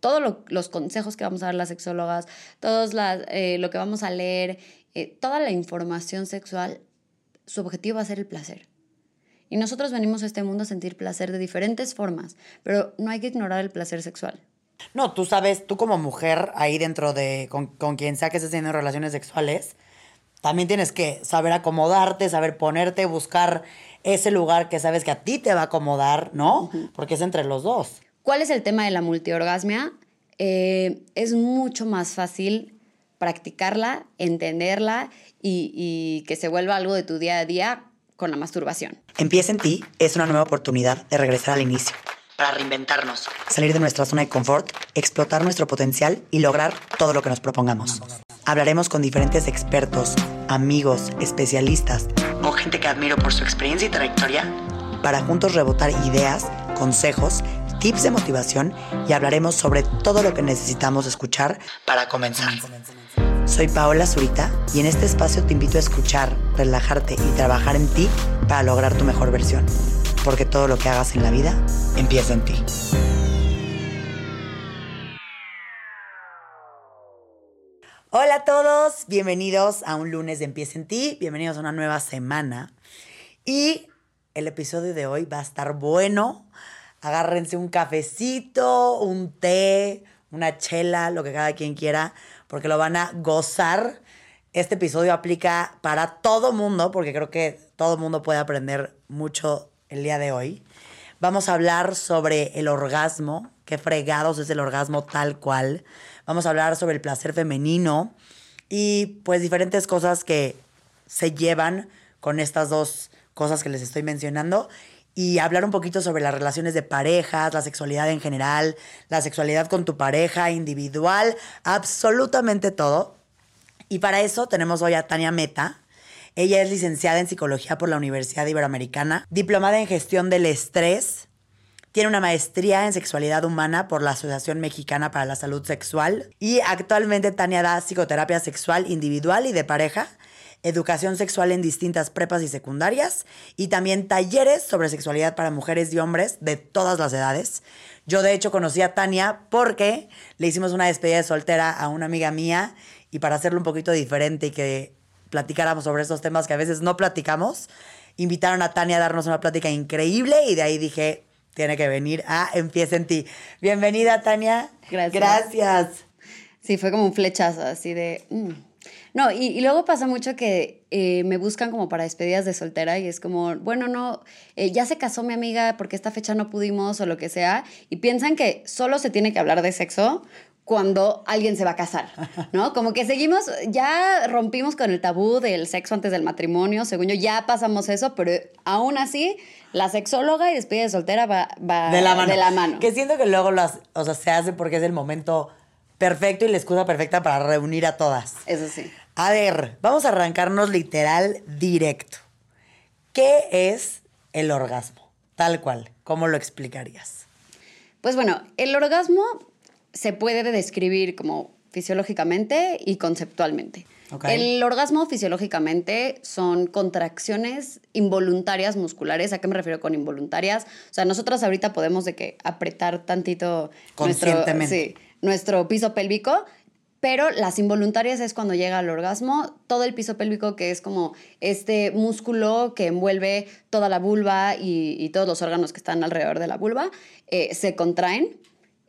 todos los consejos que vamos a dar las sexólogas, todos eh, lo que vamos a leer, eh, toda la información sexual, su objetivo va a ser el placer. Y nosotros venimos a este mundo a sentir placer de diferentes formas, pero no hay que ignorar el placer sexual. No, tú sabes, tú como mujer, ahí dentro de, con, con quien sea que estés teniendo relaciones sexuales, también tienes que saber acomodarte, saber ponerte, buscar ese lugar que sabes que a ti te va a acomodar, ¿no? Porque es entre los dos. ¿Cuál es el tema de la multiorgasmia? Eh, es mucho más fácil practicarla, entenderla y, y que se vuelva algo de tu día a día con la masturbación. Empieza en ti es una nueva oportunidad de regresar al inicio. Para reinventarnos. Salir de nuestra zona de confort, explotar nuestro potencial y lograr todo lo que nos propongamos. Hablaremos con diferentes expertos, amigos, especialistas o gente que admiro por su experiencia y trayectoria para juntos rebotar ideas, consejos, tips de motivación y hablaremos sobre todo lo que necesitamos escuchar para comenzar. Soy Paola Zurita y en este espacio te invito a escuchar, relajarte y trabajar en ti para lograr tu mejor versión. Porque todo lo que hagas en la vida empieza en ti. Hola a todos, bienvenidos a un lunes de Empieza en ti, bienvenidos a una nueva semana. Y el episodio de hoy va a estar bueno. Agárrense un cafecito, un té, una chela, lo que cada quien quiera, porque lo van a gozar. Este episodio aplica para todo mundo, porque creo que todo mundo puede aprender mucho el día de hoy. Vamos a hablar sobre el orgasmo, qué fregados es el orgasmo tal cual. Vamos a hablar sobre el placer femenino y pues diferentes cosas que se llevan con estas dos cosas que les estoy mencionando y hablar un poquito sobre las relaciones de parejas, la sexualidad en general, la sexualidad con tu pareja, individual, absolutamente todo. Y para eso tenemos hoy a Tania Meta. Ella es licenciada en psicología por la Universidad Iberoamericana, diplomada en gestión del estrés, tiene una maestría en sexualidad humana por la Asociación Mexicana para la Salud Sexual y actualmente Tania da psicoterapia sexual individual y de pareja educación sexual en distintas prepas y secundarias y también talleres sobre sexualidad para mujeres y hombres de todas las edades. Yo de hecho conocí a Tania porque le hicimos una despedida de soltera a una amiga mía y para hacerlo un poquito diferente y que platicáramos sobre estos temas que a veces no platicamos, invitaron a Tania a darnos una plática increíble y de ahí dije, tiene que venir a Empieza en ti. Bienvenida, Tania. Gracias. Gracias. Sí, fue como un flechazo así de... Mm, no, y, luego pasa mucho que eh, me buscan como para despedidas de soltera y es como, bueno, no, eh, ya se casó mi amiga porque esta fecha no pudimos o lo que sea, y piensan que solo se tiene que hablar de sexo cuando alguien se va a casar, ¿no? Como que seguimos, ya rompimos con el tabú del sexo antes del matrimonio, según yo, ya pasamos eso, pero aún así, la sexóloga y despedida de soltera va, de, la mano. de la mano. Que siento que luego las, o sea, se hace porque es el momento perfecto y la excusa perfecta para reunir a todas. Eso sí. A ver, vamos a arrancarnos literal directo. ¿Qué es el orgasmo? Tal cual, ¿cómo lo explicarías? Pues bueno, el orgasmo se puede describir como fisiológicamente y conceptualmente. El orgasmo fisiológicamente son contracciones involuntarias musculares. ¿A qué me refiero con involuntarias? O sea, nosotros ahorita podemos de que apretar tantito Conscientemente. nuestro piso pélvico pero las involuntarias es cuando llega al orgasmo, todo el piso pélvico que es como este músculo que envuelve toda la vulva y, todos los órganos que están alrededor de la vulva, eh, se contraen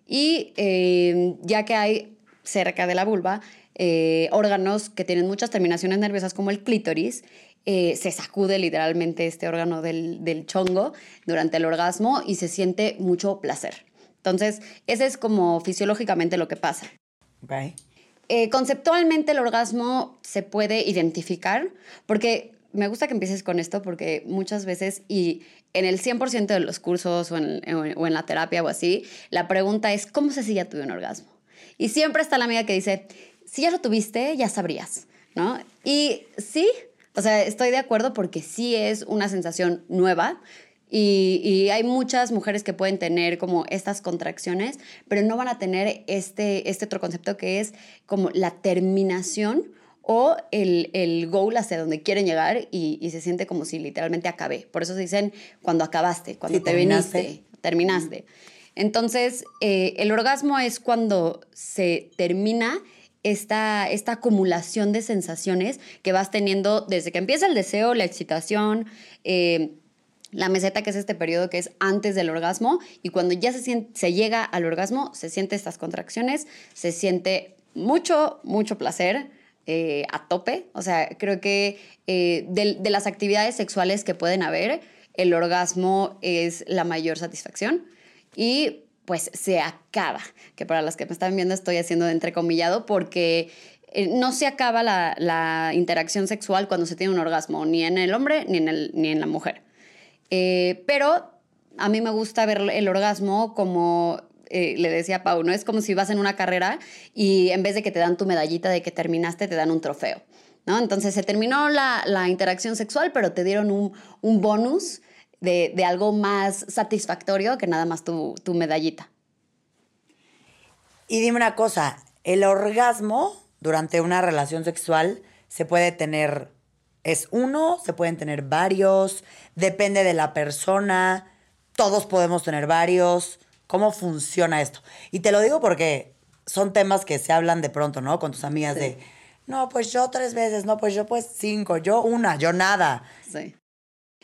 y eh, ya que hay cerca de la vulva eh, órganos que tienen muchas terminaciones nerviosas como el clítoris, se sacude literalmente este órgano del, del chongo durante el orgasmo y se siente mucho placer. Entonces, ese es como fisiológicamente lo que pasa. Okay. Eh, conceptualmente el orgasmo se puede identificar porque me gusta que empieces con esto porque muchas veces y en el 100% de los cursos o en, o en, la terapia o así, la pregunta es, ¿cómo sé si ya tuve un orgasmo? Y siempre está la amiga que dice, si ya lo tuviste, ya sabrías, ¿no? Y sí, o sea, estoy de acuerdo porque sí es una sensación nueva, y, hay muchas mujeres que pueden tener como estas contracciones, pero no van a tener este, este otro concepto que es como la terminación o el, el goal hacia donde quieren llegar y, se siente como si literalmente acabé. Por eso se dicen cuando acabaste, cuando te terminaste. viniste, terminaste. Entonces, eh, el orgasmo es cuando se termina esta, esta acumulación de sensaciones que vas teniendo desde que empieza el deseo, la excitación, eh, la meseta, que es este periodo que es antes del orgasmo, y cuando ya se, se llega al orgasmo, se siente estas contracciones, se siente mucho, mucho placer. Eh, a tope, o sea, creo que eh, de, las actividades sexuales que pueden haber, el orgasmo es la mayor satisfacción y pues se acaba, que para las que me están viendo estoy haciendo de entrecomillado porque eh, no se acaba la, interacción sexual cuando se tiene un orgasmo, ni en el hombre ni en, el, ni en la mujer. Eh, pero a mí me gusta ver el orgasmo como eh, le decía a Pau, ¿no? Es como si vas en una carrera y en vez de que te dan tu medallita de que terminaste, te dan un trofeo, ¿no? Entonces se terminó la, interacción sexual, pero te dieron un, un bonus de, algo más satisfactorio que nada más tu, medallita. Y dime una cosa, el orgasmo durante una relación sexual se puede tener, es uno, se pueden tener varios, depende de la persona, todos podemos tener varios. ¿Cómo funciona esto? Y te lo digo porque son temas que se hablan de pronto, ¿no? Con tus amigas de, no, pues yo tres veces, no, pues yo pues cinco, yo una, yo nada. Sí.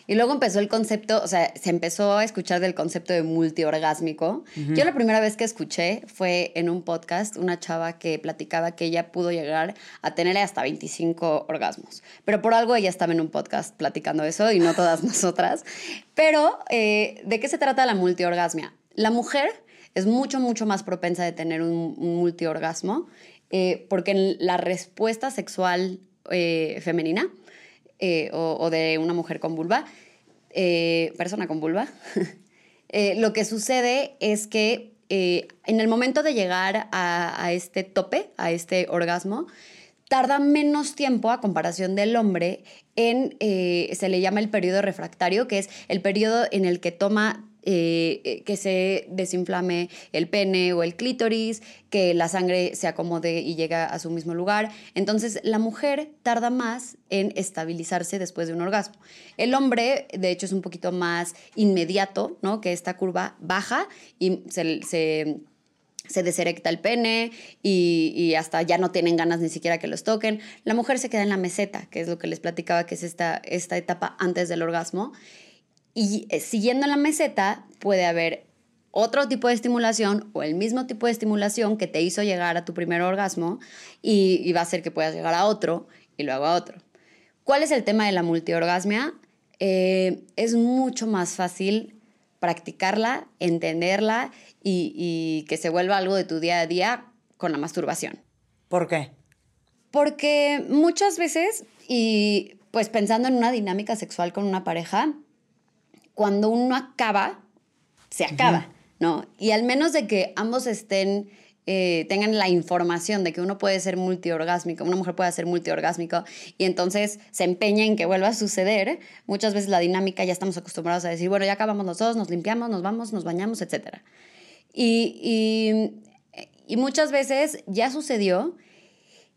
Y luego empezó el concepto, o sea, se empezó a escuchar del concepto de multiorgásmico. Yo la primera vez que escuché fue en un podcast, una chava que platicaba que ella pudo llegar a tener hasta 25 orgasmos. Pero por algo ella estaba en un podcast platicando eso y no todas nosotras. Pero, eh, ¿de qué se trata la multiorgasmia? La mujer es mucho, mucho más propensa de tener un, multiorgasmo eh, porque la respuesta sexual eh, femenina eh, o, de una mujer con vulva, eh, persona con vulva, eh, lo que sucede es que en el momento de llegar a, este tope, a este orgasmo, tarda menos tiempo a comparación del hombre en, se le llama el periodo refractario, que es el periodo en el que toma eh, eh, que se desinflame el pene o el clítoris, que la sangre se acomode y llega a su mismo lugar. Entonces, la mujer tarda más en estabilizarse después de un orgasmo. El hombre, de hecho, es un poquito más inmediato, ¿no? Que esta curva baja y se, se deserecta el pene y, hasta ya no tienen ganas ni siquiera que los toquen. La mujer se queda en la meseta, que es lo que les platicaba, que es esta, esta etapa antes del orgasmo. Y eh, siguiendo la meseta puede haber otro tipo de estimulación o el mismo tipo de estimulación que te hizo llegar a tu primer orgasmo y, va a hacer que puedas llegar a otro y luego a otro. ¿Cuál es el tema de la multiorgasmia? Eh, es mucho más fácil practicarla, entenderla y, y que se vuelva algo de tu día a día con la masturbación. ¿Por qué? Porque muchas veces, y pues pensando en una dinámica sexual con una pareja, cuando uno acaba, se acaba, ¿no? Y al menos de que ambos estén, eh, tengan la información de que uno puede ser multiorgásmico, una mujer puede ser multiorgásmico, y entonces se empeña en que vuelva a suceder, muchas veces la dinámica ya estamos acostumbrados a decir, bueno, ya acabamos los dos, nos limpiamos, nos vamos, nos bañamos, etc. Y, y, y muchas veces ya sucedió,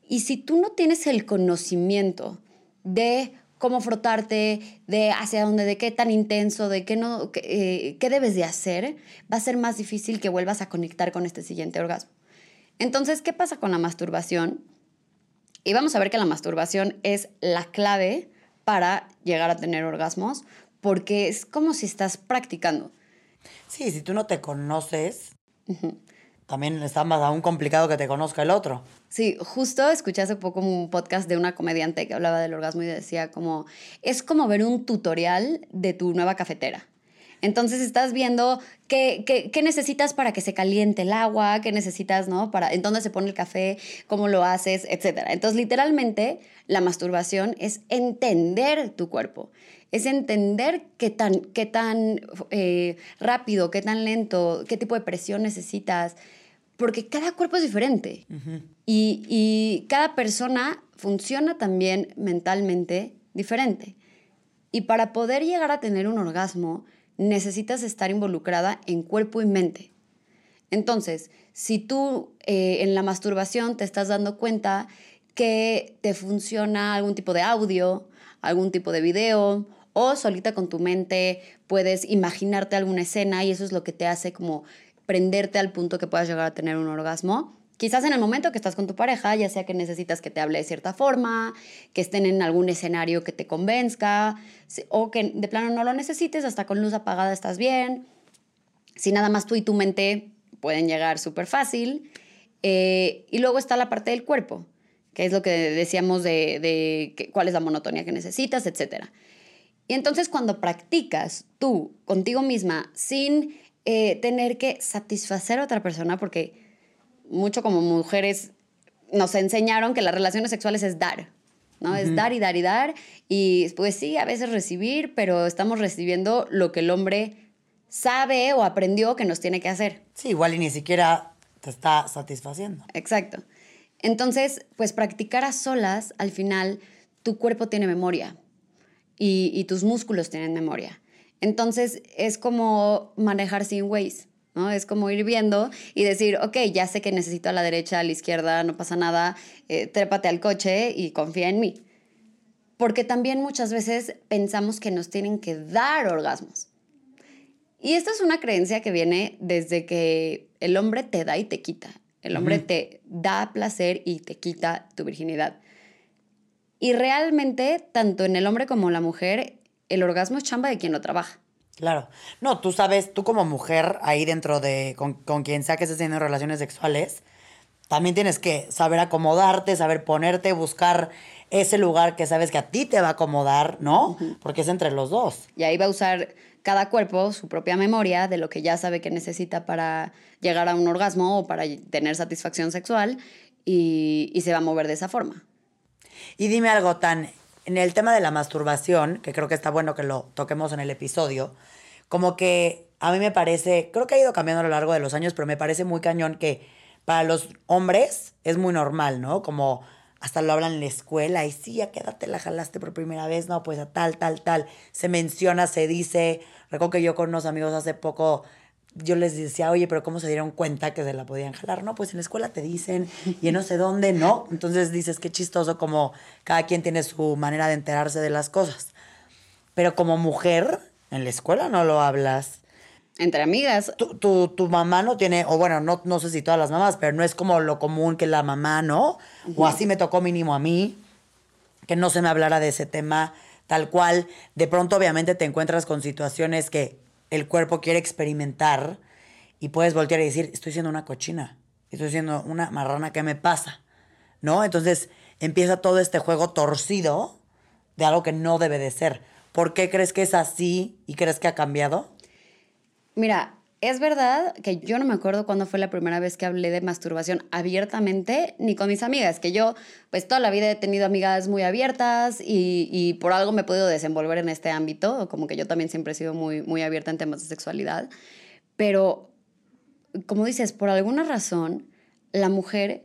y si tú no tienes el conocimiento de cómo frotarte, de hacia dónde, de qué tan intenso, de qué no, qué, eh, debes de hacer, va a ser más difícil que vuelvas a conectar con este siguiente orgasmo. Entonces, ¿qué pasa con la masturbación? Y vamos a ver que la masturbación es la clave para llegar a tener orgasmos, porque es como si estás practicando. Sí, si tú no te conoces, también está más aún complicado que te conozca el otro. Sí, justo escuché hace poco un podcast de una comediante que hablaba del orgasmo y decía como, es como ver un tutorial de tu nueva cafetera. Entonces estás viendo qué, qué, necesitas para que se caliente el agua, qué necesitas, ¿no? Para, en dónde se pone el café, cómo lo haces, etc. Entonces, literalmente, la masturbación es entender tu cuerpo, es entender qué tan, qué tan eh, rápido, qué tan lento, qué tipo de presión necesitas, porque cada cuerpo es diferente y, cada persona funciona también mentalmente diferente. Y para poder llegar a tener un orgasmo, necesitas estar involucrada en cuerpo y mente. Entonces, si tú eh, en la masturbación te estás dando cuenta que te funciona algún tipo de audio, algún tipo de video, o solita con tu mente puedes imaginarte alguna escena y eso es lo que te hace como prenderte al punto que puedas llegar a tener un orgasmo. Quizás en el momento que estás con tu pareja, ya sea que necesitas que te hable de cierta forma, que estén en algún escenario que te convenzca, o que de plano no lo necesites, hasta con luz apagada estás bien. Si nada más tú y tu mente pueden llegar súper fácil. Eh, y luego está la parte del cuerpo, que es lo que decíamos de, cuál es la monotonía que necesitas, etc. Y entonces cuando practicas tú contigo misma sin eh, tener que satisfacer a otra persona, porque mucho como mujeres nos enseñaron que las relaciones sexuales es dar, ¿no? Es dar y dar y dar. Y pues sí, a veces recibir, pero estamos recibiendo lo que el hombre sabe o aprendió que nos tiene que hacer. Sí, igual y ni siquiera te está satisfaciendo. Exacto. Entonces, pues practicar a solas, al final, tu cuerpo tiene memoria y, y tus músculos tienen memoria. Entonces, es como manejar sin ways. ¿no? Es como ir viendo y decir, ok, ya sé que necesito a la derecha, a la izquierda, no pasa nada, eh, trépate al coche y confía en mí. Porque también muchas veces pensamos que nos tienen que dar orgasmos. Y esta es una creencia que viene desde que el hombre te da y te quita. El hombre te da placer y te quita tu virginidad. Y realmente, tanto en el hombre como en la mujer, el orgasmo es chamba de quien lo trabaja. Claro. No, tú sabes, tú como mujer, ahí dentro de, con, quien sea que estés teniendo relaciones sexuales, también tienes que saber acomodarte, saber ponerte, buscar ese lugar que sabes que a ti te va a acomodar, ¿no? Porque es entre los dos. Y ahí va a usar cada cuerpo su propia memoria de lo que ya sabe que necesita para llegar a un orgasmo o para tener satisfacción sexual y, y se va a mover de esa forma. Y dime algo tan en el tema de la masturbación, que creo que está bueno que lo toquemos en el episodio, como que a mí me parece, creo que ha ido cambiando a lo largo de los años, pero me parece muy cañón que para los hombres es muy normal, ¿no? Como hasta lo hablan en la escuela y sí, ya quédate, la jalaste por primera vez, no, pues a tal, tal, tal. Se menciona, se dice. Recuerdo que yo con unos amigos hace poco yo les decía, oye, pero ¿cómo se dieron cuenta que se la podían jalar? No, pues en la escuela te dicen y en no sé dónde, ¿no? Entonces dices, qué chistoso como cada quien tiene su manera de enterarse de las cosas. Pero como mujer, en la escuela no lo hablas. Entre amigas. Tu, tu, mamá no tiene, o bueno, no, no sé si todas las mamás, pero no es como lo común que la mamá, ¿no? O así me tocó mínimo a mí, que no se me hablara de ese tema tal cual. De pronto obviamente te encuentras con situaciones que el cuerpo quiere experimentar y puedes voltear y decir, estoy siendo una cochina, estoy siendo una marrana, ¿qué me pasa? ¿No? Entonces empieza todo este juego torcido de algo que no debe de ser. ¿Por qué crees que es así y crees que ha cambiado? Mira, es verdad que yo no me acuerdo cuándo fue la primera vez que hablé de masturbación abiertamente, ni con mis amigas, que yo pues toda la vida he tenido amigas muy abiertas y, por algo me he podido desenvolver en este ámbito, como que yo también siempre he sido muy, muy abierta en temas de sexualidad, pero como dices, por alguna razón, la mujer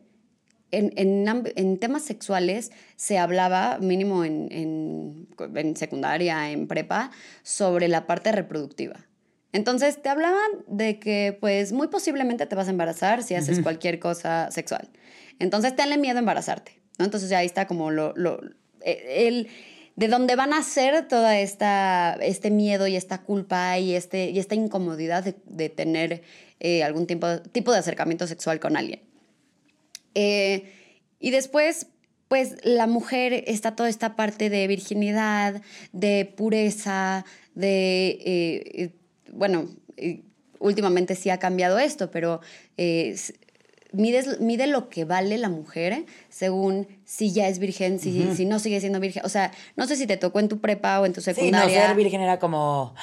en, en, temas sexuales se hablaba, mínimo en, en secundaria, en prepa, sobre la parte reproductiva entonces te hablaban de que pues muy posiblemente te vas a embarazar si haces cualquier cosa sexual. Entonces tenle miedo a embarazarte, ¿no? Entonces ya ahí está como lo, lo e, el, de dónde van a ser toda esta, este miedo y esta culpa y, este, y esta incomodidad de, tener eh, algún tipo, tipo de acercamiento sexual con alguien. Eh, y después, pues la mujer está toda esta parte de virginidad, de pureza, de eh, bueno, últimamente sí ha cambiado esto, pero eh, mide lo que vale la mujer según si ya es virgen, si, si no sigue siendo virgen. O sea, no sé si te tocó en tu prepa o en tu secundaria. Sí, no, ser virgen era como,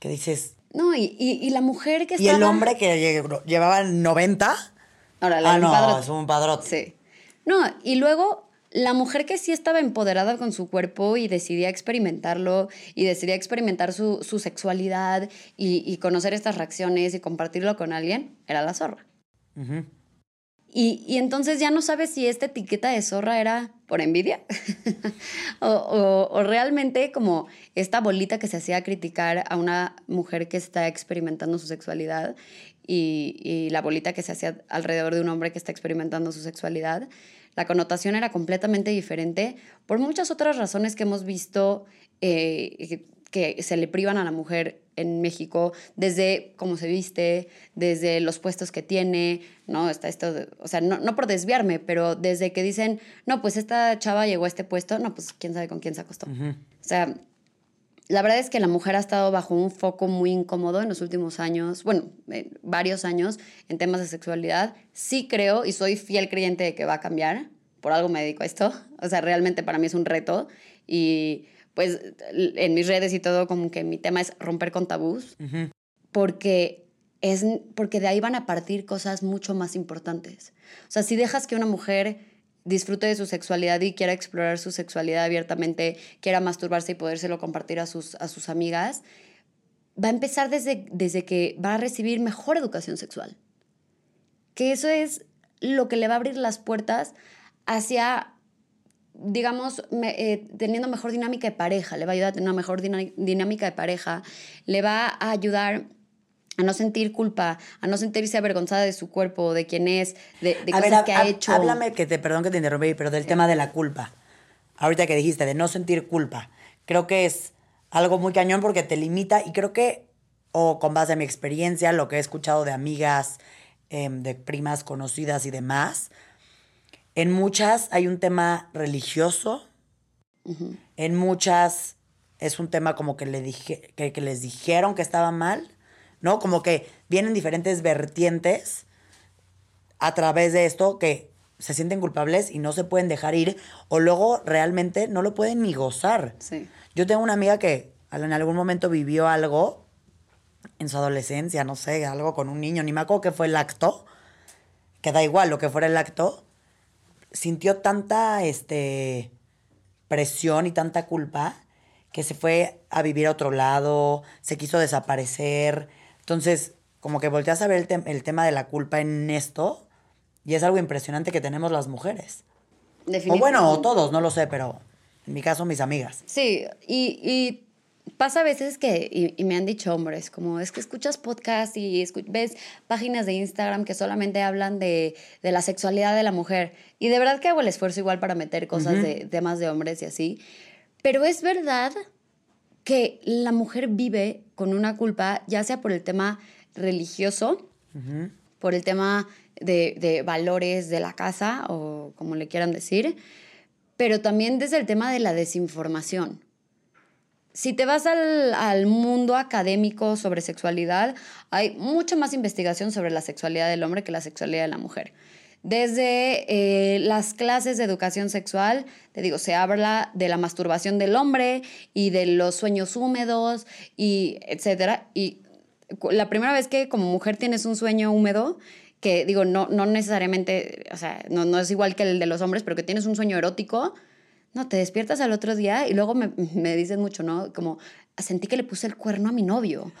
¿qué dices? No, y, la mujer que estaba... Y el hombre que llevaba 90... Ahora, ah, no, es un padrote. Sí. No, y luego la mujer que sí estaba empoderada con su cuerpo y decidía experimentarlo y decidía experimentar su, sexualidad y, conocer estas reacciones y compartirlo con alguien, era la zorra. y, entonces ya no sabes si esta etiqueta de zorra era por envidia o, realmente como esta bolita que se hacía criticar a una mujer que está experimentando su sexualidad y, y la bolita que se hacía alrededor de un hombre que está experimentando su sexualidad la connotación era completamente diferente por muchas otras razones que hemos visto eh, que se le privan a la mujer en México, desde cómo se viste, desde los puestos que tiene, ¿no? Está esto, o sea, no, no, por desviarme, pero desde que dicen, no, pues esta chava llegó a este puesto, no, pues quién sabe con quién se acostó. O sea, la verdad es que la mujer ha estado bajo un foco muy incómodo en los últimos años, bueno, varios años en temas de sexualidad. Sí creo y soy fiel creyente de que va a cambiar, por algo me dedico a esto, o sea, realmente para mí es un reto. Y pues en mis redes y todo, como que mi tema es romper con tabús, porque, es, porque de ahí van a partir cosas mucho más importantes. O sea, si dejas que una mujer disfrute de su sexualidad y quiera explorar su sexualidad abiertamente, quiera masturbarse y podérselo compartir a sus, a sus amigas, va a empezar desde, desde que va a recibir mejor educación sexual. Que eso es lo que le va a abrir las puertas hacia digamos, eh, teniendo mejor dinámica de pareja, le va a ayudar a tener una mejor dinámica de pareja, le va a ayudar a no sentir culpa, a no sentirse avergonzada de su cuerpo, de quién es, de, de cosas que ha hecho. Háblame, que te, perdón que te interrumpí, pero del tema de la culpa. Ahorita que dijiste, de no sentir culpa. Creo que es algo muy cañón porque te limita y creo que, o con base a mi experiencia, lo que he escuchado de amigas, em, de primas conocidas y demás, en muchas hay un tema religioso, en muchas es un tema como que, le dije, que, les dijeron que estaba mal, ¿no? Como que vienen diferentes vertientes a través de esto que se sienten culpables y no se pueden dejar ir o luego realmente no lo pueden ni gozar. Yo tengo una amiga que en algún momento vivió algo en su adolescencia, no sé, algo con un niño, ni me acuerdo que fue el acto, que da igual lo que fuera el acto, sintió tanta este, presión y tanta culpa que se fue a vivir a otro lado, se quiso desaparecer. Entonces, como que volteas a ver el, tema de la culpa en esto y es algo impresionante que tenemos las mujeres. O bueno, o todos, no lo sé, pero en mi caso mis amigas. Sí, y, y pasa a veces que, y, me han dicho hombres, como es que escuchas podcast y ves páginas de Instagram que solamente hablan de, la sexualidad de la mujer. Y de verdad que hago el esfuerzo igual para meter cosas de temas de hombres y así. Pero es verdad que la mujer vive con una culpa, ya sea por el tema religioso, por el tema de, de valores de la casa o como le quieran decir, pero también desde el tema de la desinformación si te vas al, mundo académico sobre sexualidad, hay mucha más investigación sobre la sexualidad del hombre que la sexualidad de la mujer. Desde eh, las clases de educación sexual, te digo, se habla de la masturbación del hombre y de los sueños húmedos y etcétera. Y la primera vez que como mujer tienes un sueño húmedo, que digo, no, no necesariamente, o sea, no, no es igual que el de los hombres, pero que tienes un sueño erótico, no, te despiertas al otro día y luego me, me dicen mucho, ¿no? Como, sentí que le puse el cuerno a mi novio,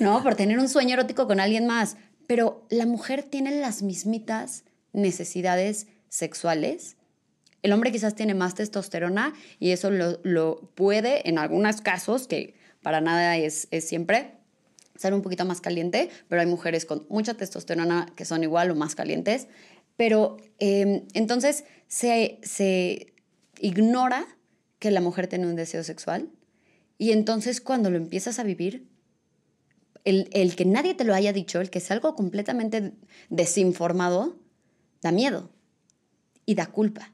¿no? Por tener un sueño erótico con alguien más. Pero la mujer tiene las mismitas necesidades sexuales. El hombre quizás tiene más testosterona y eso lo, lo puede, en algunos casos, que para nada es, es siempre, ser un poquito más caliente, pero hay mujeres con mucha testosterona que son igual o más calientes. Pero em, entonces se, se, ignora que la mujer tiene un deseo sexual y entonces cuando lo empiezas a vivir, el, el, que nadie te lo haya dicho, el que es algo completamente desinformado, da miedo y da culpa.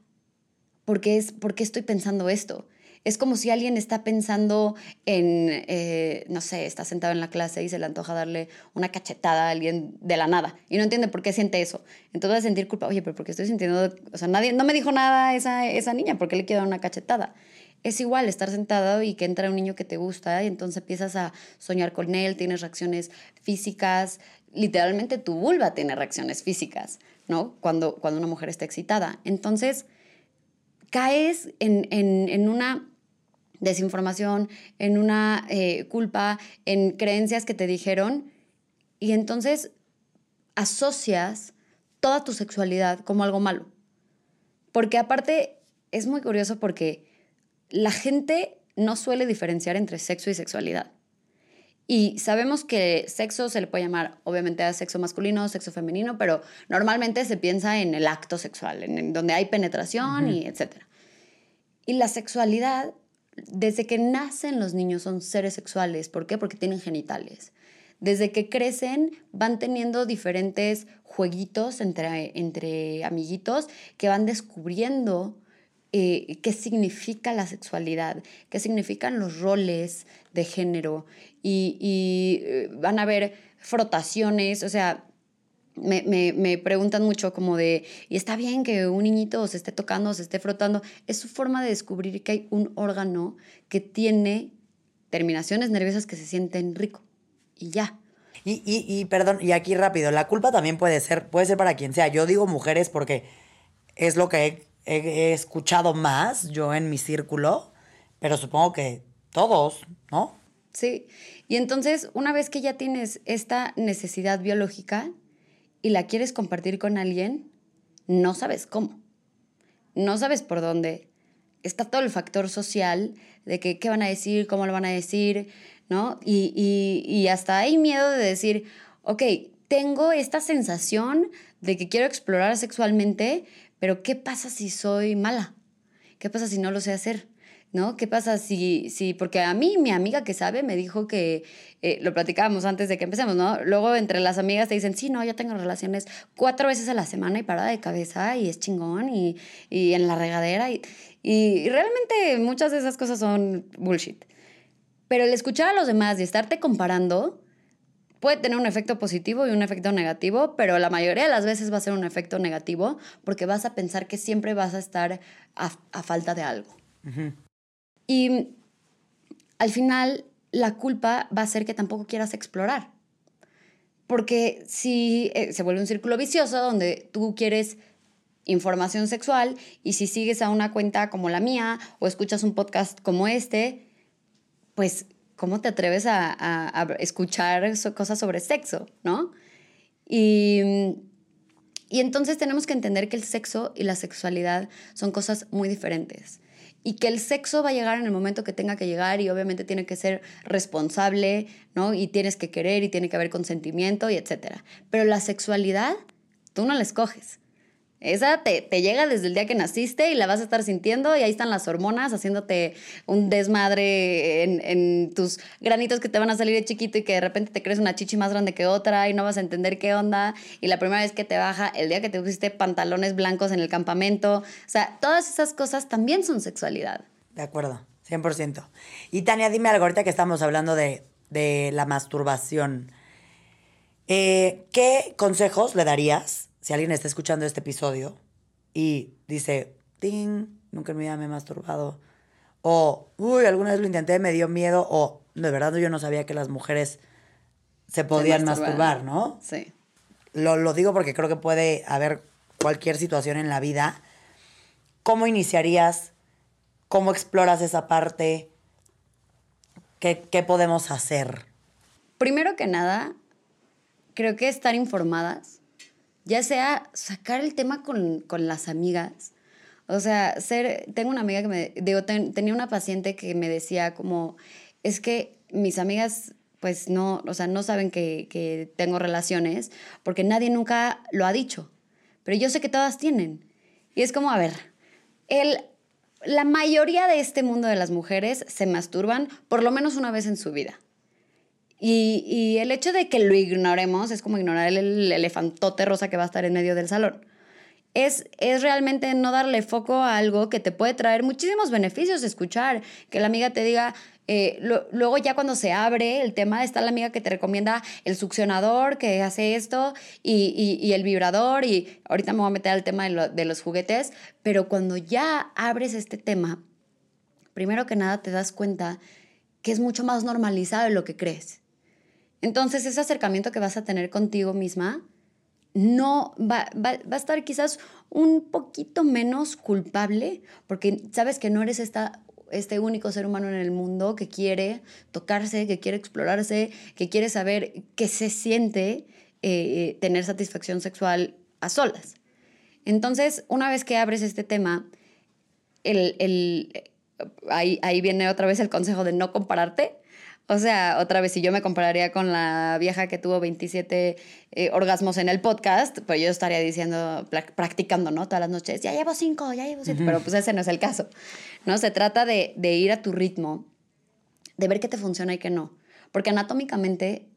Porque es, ¿por qué estoy pensando esto? Es como si alguien está pensando en, eh, no sé, está sentado en la clase y se le antoja darle una cachetada a alguien de la nada y no entiende por qué siente eso. Entonces va a sentir culpa, oye, pero porque estoy sintiendo, o sea, nadie, no me dijo nada esa, esa niña, ¿por qué le quiero dar una cachetada? Es igual estar sentado y que entra un niño que te gusta y entonces empiezas a soñar con él, tienes reacciones físicas, literalmente tu vulva tiene reacciones físicas, ¿no? Cuando, cuando una mujer está excitada. Entonces caes en, en una desinformación, en una eh, culpa, en creencias que te dijeron y entonces asocias toda tu sexualidad como algo malo. Porque aparte es muy curioso porque la gente no suele diferenciar entre sexo y sexualidad. Y sabemos que sexo se le puede llamar, obviamente, a sexo masculino, sexo femenino, pero normalmente se piensa en el acto sexual, en, donde hay penetración y etc. Y la sexualidad desde que nacen los niños son seres sexuales. ¿Por qué? Porque tienen genitales. Desde que crecen van teniendo diferentes jueguitos entre, entre amiguitos que van descubriendo eh, qué significa la sexualidad, qué significan los roles de género y, eh, van a ver frotaciones, o sea, me, me, preguntan mucho como de, ¿y está bien que un niñito se esté tocando, se esté frotando? Es su forma de descubrir que hay un órgano que tiene terminaciones nerviosas que se sienten rico y ya. Y, y, y, perdón, y aquí rápido, la culpa también puede ser, puede ser para quien sea. Yo digo mujeres porque es lo que he, he escuchado más yo en mi círculo, pero supongo que todos, ¿no? Sí, y entonces una vez que ya tienes esta necesidad biológica y la quieres compartir con alguien, no sabes cómo, no sabes por dónde. Está todo el factor social de que qué van a decir, cómo lo van a decir, ¿no? Y, hasta hay miedo de decir, ok, tengo esta sensación de que quiero explorar sexualmente, pero ¿qué pasa si soy mala? ¿Qué pasa si no lo sé hacer? ¿No? ¿Qué pasa si, si, porque a mí, mi amiga que sabe, me dijo que, eh, lo platicábamos antes de que empecemos, ¿no? Luego entre las amigas te dicen, sí, no, yo tengo relaciones cuatro veces a la semana y parada de cabeza y es chingón y, y en la regadera y, y realmente muchas de esas cosas son bullshit. Pero el escuchar a los demás y estarte comparando puede tener un efecto positivo y un efecto negativo, pero la mayoría de las veces va a ser un efecto negativo porque vas a pensar que siempre vas a estar a, falta de algo. Y al final la culpa va a ser que tampoco quieras explorar. Porque si eh, se vuelve un círculo vicioso donde tú quieres información sexual y si sigues a una cuenta como la mía o escuchas un podcast como este, pues, ¿cómo te atreves a, escuchar cosas sobre sexo, no? Y, y entonces tenemos que entender que el sexo y la sexualidad son cosas muy diferentes y que el sexo va a llegar en el momento que tenga que llegar y obviamente tiene que ser responsable, ¿no? Y tienes que querer y tiene que haber consentimiento y etcétera. Pero la sexualidad, tú no la escoges. Esa te, llega desde el día que naciste y la vas a estar sintiendo y ahí están las hormonas haciéndote un desmadre en, tus granitos que te van a salir de chiquito y que de repente te crees una chichi más grande que otra y no vas a entender qué onda. Y la primera vez que te baja, el día que te pusiste pantalones blancos en el campamento. O sea, todas esas cosas también son sexualidad. De acuerdo, 100%. Y Tania, dime algo ahorita que estamos hablando de, la masturbación. Eh, ¿Qué consejos le darías si alguien está escuchando este episodio y dice, ting, nunca en mi vida me he masturbado, o, uy, alguna vez lo intenté, me dio miedo, o, de verdad yo no sabía que las mujeres se podían masturbar, ¿no? Sí. Lo, lo digo porque creo que puede haber cualquier situación en la vida. ¿Cómo iniciarías? ¿Cómo exploras esa parte? ¿Qué, ¿Qué podemos hacer? Primero que nada, creo que estar informadas ya sea sacar el tema con, las amigas. O sea, ser, tengo una amiga que me, digo, tenía una paciente que me decía como, es que mis amigas pues no, o sea, no saben que, que tengo relaciones porque nadie nunca lo ha dicho. Pero yo sé que todas tienen. Y es como, a ver, el, la mayoría de este mundo de las mujeres se masturban por lo menos una vez en su vida. Y, el hecho de que lo ignoremos es como ignorar el, elefantote rosa que va a estar en medio del salón. Es, es, realmente no darle foco a algo que te puede traer muchísimos beneficios escuchar. Que la amiga te diga, eh, luego ya cuando se abre el tema está la amiga que te recomienda el succionador que hace esto y, el vibrador y ahorita me voy a meter al tema de los juguetes, pero cuando ya abres este tema, primero que nada te das cuenta que es mucho más normalizado de lo que crees. Entonces ese acercamiento que vas a tener contigo misma no va, a estar quizás un poquito menos culpable porque sabes que no eres esta, este único ser humano en el mundo que quiere tocarse, que quiere explorarse, que quiere saber qué se siente eh, tener satisfacción sexual a solas. Entonces, una vez que abres este tema, el, ahí, ahí viene otra vez el consejo de no compararte O sea, otra vez, si yo me compararía con la vieja que tuvo 27 eh, orgasmos en el podcast, pues yo estaría diciendo, practicando, ¿no? Todas las noches, ya llevo cinco, ya llevo siete, pero pues ese no es el caso, ¿no? Se trata de, de ir a tu ritmo, de ver qué te funciona y qué no. Porque anatómicamente,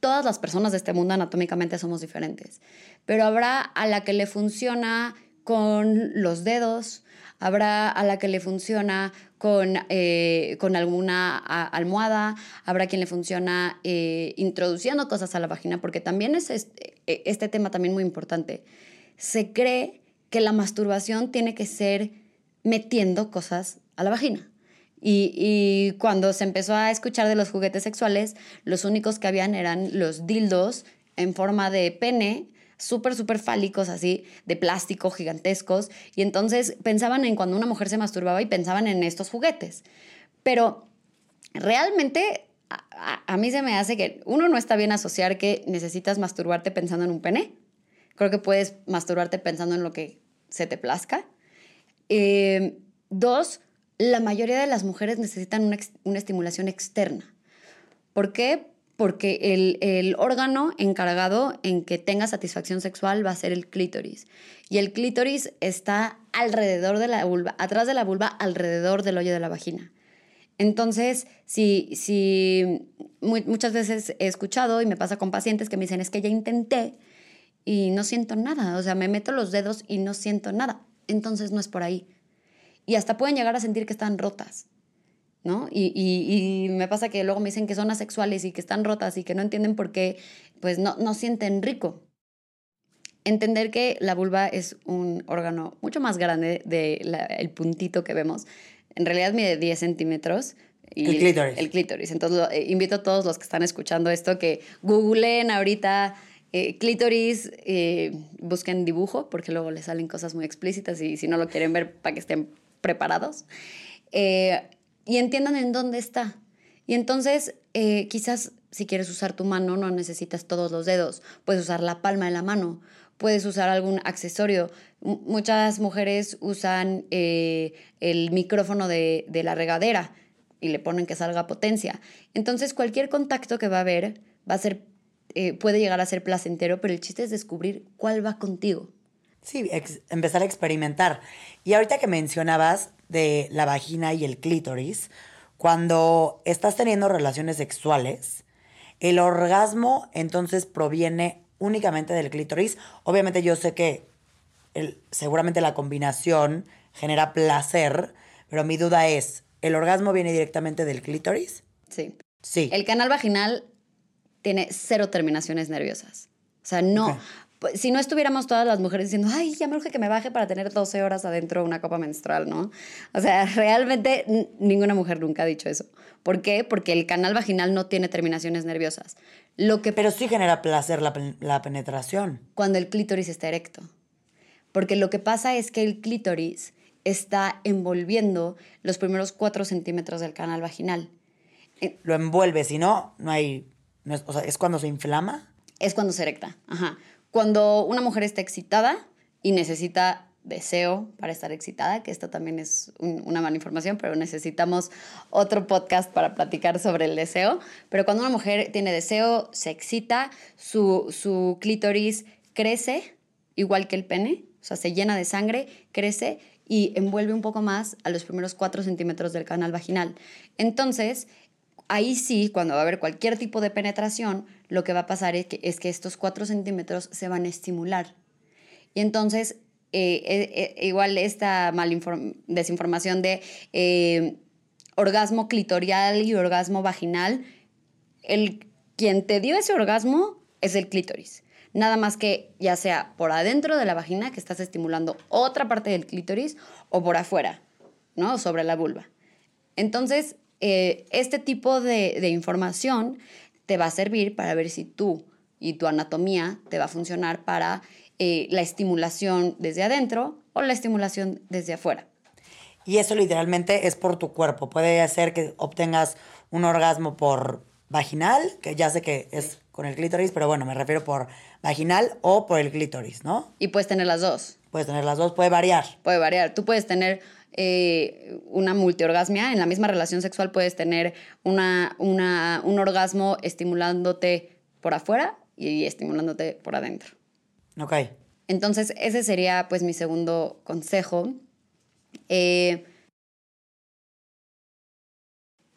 todas las personas de este mundo anatómicamente somos diferentes, pero habrá a la que le funciona con los dedos, habrá a la que le funciona con, eh, con alguna almohada, habrá quien le funciona eh, introduciendo cosas a la vagina, porque también es este, este, tema también muy importante. Se cree que la masturbación tiene que ser metiendo cosas a la vagina. Y, y, cuando se empezó a escuchar de los juguetes sexuales, los únicos que habían eran los dildos en forma de pene súper, súper fálicos, así, de plástico, gigantescos. Y entonces pensaban en cuando una mujer se masturbaba y pensaban en estos juguetes. Pero realmente a, mí se me hace que uno no está bien asociar que necesitas masturbarte pensando en un pene. Creo que puedes masturbarte pensando en lo que se te plazca. Eh, dos, la mayoría de las mujeres necesitan una, una estimulación externa. ¿Por qué? Porque el, órgano encargado en que tenga satisfacción sexual va a ser el clítoris. Y el clítoris está alrededor de la vulva, atrás de la vulva, alrededor del hoyo de la vagina. Entonces, si, si muchas veces he escuchado y me pasa con pacientes que me dicen, es que ya intenté y no siento nada, o sea, me meto los dedos y no siento nada. Entonces no es por ahí. Y hasta pueden llegar a sentir que están rotas. ¿No? Y, me pasa que luego me dicen que son asexuales y que están rotas y que no entienden por qué, pues no, no sienten rico. Entender que la vulva es un órgano mucho más grande del puntito que vemos. En realidad mide 10 centímetros. Y el clítoris. El clítoris. Entonces eh, invito a todos los que están escuchando esto que googleen ahorita eh, clítoris, eh, busquen dibujo, porque luego les salen cosas muy explícitas y si no lo quieren ver, para que estén preparados. Y entiendan en dónde está. Y entonces, eh, quizás si quieres usar tu mano, no necesitas todos los dedos. Puedes usar la palma de la mano, puedes usar algún accesorio. muchas mujeres usan eh, el micrófono de, la regadera y le ponen que salga potencia. Entonces, cualquier contacto que va a haber va a ser, eh, puede llegar a ser placentero, pero el chiste es descubrir cuál va contigo. Sí, empezar a experimentar. Y ahorita que mencionabas de la vagina y el clítoris, cuando estás teniendo relaciones sexuales, el orgasmo entonces proviene únicamente del clítoris. Obviamente yo sé que seguramente la combinación genera placer, pero mi duda es, ¿el orgasmo viene directamente del clítoris? Sí. Sí. El canal vaginal tiene cero terminaciones nerviosas. O sea, no, pues, si no estuviéramos todas las mujeres diciendo, ay, ya me urge que me baje para tener 12 horas adentro de una copa menstrual, ¿no? O sea, realmente ninguna mujer nunca ha dicho eso. ¿Por qué? Porque el canal vaginal no tiene terminaciones nerviosas. Lo que, Pero sí genera placer la, la penetración. Cuando el clítoris está erecto. Porque lo que pasa es que el clítoris está envolviendo los primeros 4 centímetros del canal vaginal. Lo envuelve, si no, no hay... o sea, ¿es cuando se inflama? Es cuando se erecta, ajá. Cuando una mujer está excitada y necesita deseo para estar excitada, que esto también es una mala información, pero necesitamos otro podcast para platicar sobre el deseo. Pero cuando una mujer tiene deseo, se excita, su, su clítoris crece, igual que el pene, o sea, se llena de sangre, crece y envuelve un poco más a los primeros 4 centímetros del canal vaginal. Entonces, ahí sí, cuando va a haber cualquier tipo de penetración, lo que va a pasar es que, es que estos 4 centímetros se van a estimular. Y entonces, eh, eh, eh, igual esta desinformación de orgasmo clitorial y orgasmo vaginal, el, quien te dio ese orgasmo es el clítoris. Nada más que ya sea por adentro de la vagina, que estás estimulando otra parte del clítoris, o por afuera, ¿no? Sobre la vulva. Entonces, este tipo de, de información te va a servir para ver si tú y tu anatomía te va a funcionar para eh, la estimulación desde adentro o la estimulación desde afuera. Y eso literalmente es por tu cuerpo. Puede ser que obtengas un orgasmo por vaginal, que ya sé que es con el clítoris, pero bueno, me refiero por vaginal o por el clítoris, ¿no? Y puedes tener las dos. Puedes tener las dos, puede variar. Puede variar. Tú puedes tener eh, una multiorgasmia, en la misma relación sexual puedes tener una, una, un orgasmo estimulándote por afuera y estimulándote por adentro. Ok. Entonces, ese sería pues mi segundo consejo. Eh,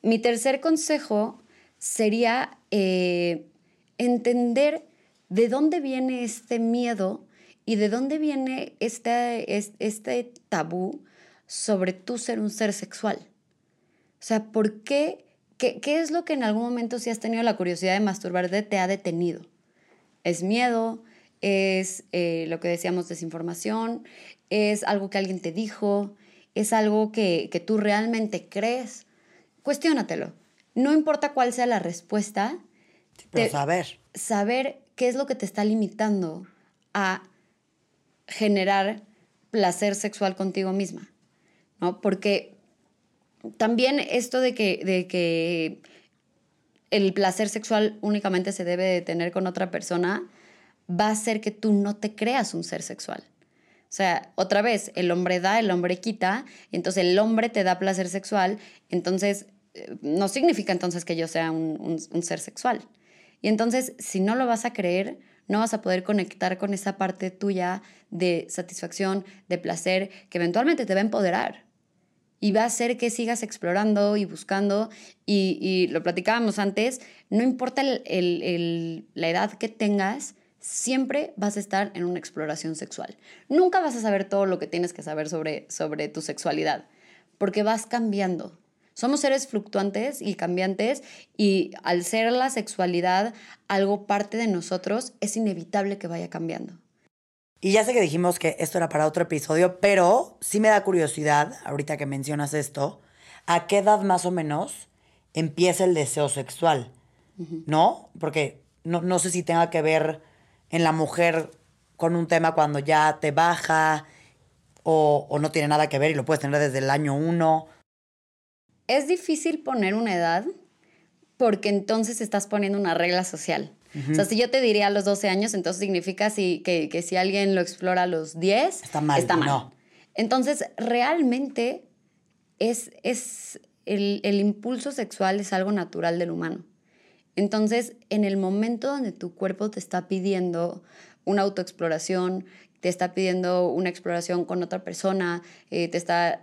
mi tercer consejo sería eh, entender de dónde viene este miedo y de dónde viene este, este tabú sobre tú ser un ser sexual. O sea, ¿por qué? ¿Qué, es lo que en algún momento si has tenido la curiosidad de masturbarte te ha detenido? ¿Es miedo? ¿Es eh, lo que decíamos desinformación? ¿Es algo que alguien te dijo? ¿Es algo que, tú realmente crees? Cuestiónatelo. No importa cuál sea la respuesta. pero saber. Saber qué es lo que te está limitando a generar placer sexual contigo misma. ¿No? Porque también esto de que, de que el placer sexual únicamente se debe de tener con otra persona va a hacer que tú no te creas un ser sexual. O sea, otra vez, el hombre da, el hombre quita, entonces el hombre te da placer sexual, entonces eh, no significa entonces que yo sea un, un ser sexual. Y entonces, si no lo vas a creer, no vas a poder conectar con esa parte tuya de satisfacción, de placer, que eventualmente te va a empoderar y va a hacer que sigas explorando y buscando. Y, lo platicábamos antes, no importa la edad que tengas, siempre vas a estar en una exploración sexual. Nunca vas a saber todo lo que tienes que saber sobre, sobre tu sexualidad, porque vas cambiando. Somos seres fluctuantes y cambiantes y al ser la sexualidad algo parte de nosotros, es inevitable que vaya cambiando. Y ya sé que dijimos que esto era para otro episodio, pero sí me da curiosidad, ahorita que mencionas esto, ¿a qué edad más o menos empieza el deseo sexual? ¿No? Porque no, sé si tenga que ver en la mujer con un tema cuando ya te baja o, o no tiene nada que ver y lo puedes tener desde el año uno. Es difícil poner una edad porque entonces estás poniendo una regla social. O sea, si yo te diría a los 12 años, entonces significa si, que, si alguien lo explora a los 10, está mal. Está mal. No. Entonces, realmente es, es el, el impulso sexual es algo natural del humano. Entonces, en el momento donde tu cuerpo te está pidiendo una autoexploración, te está pidiendo una exploración con otra persona, eh, te, está,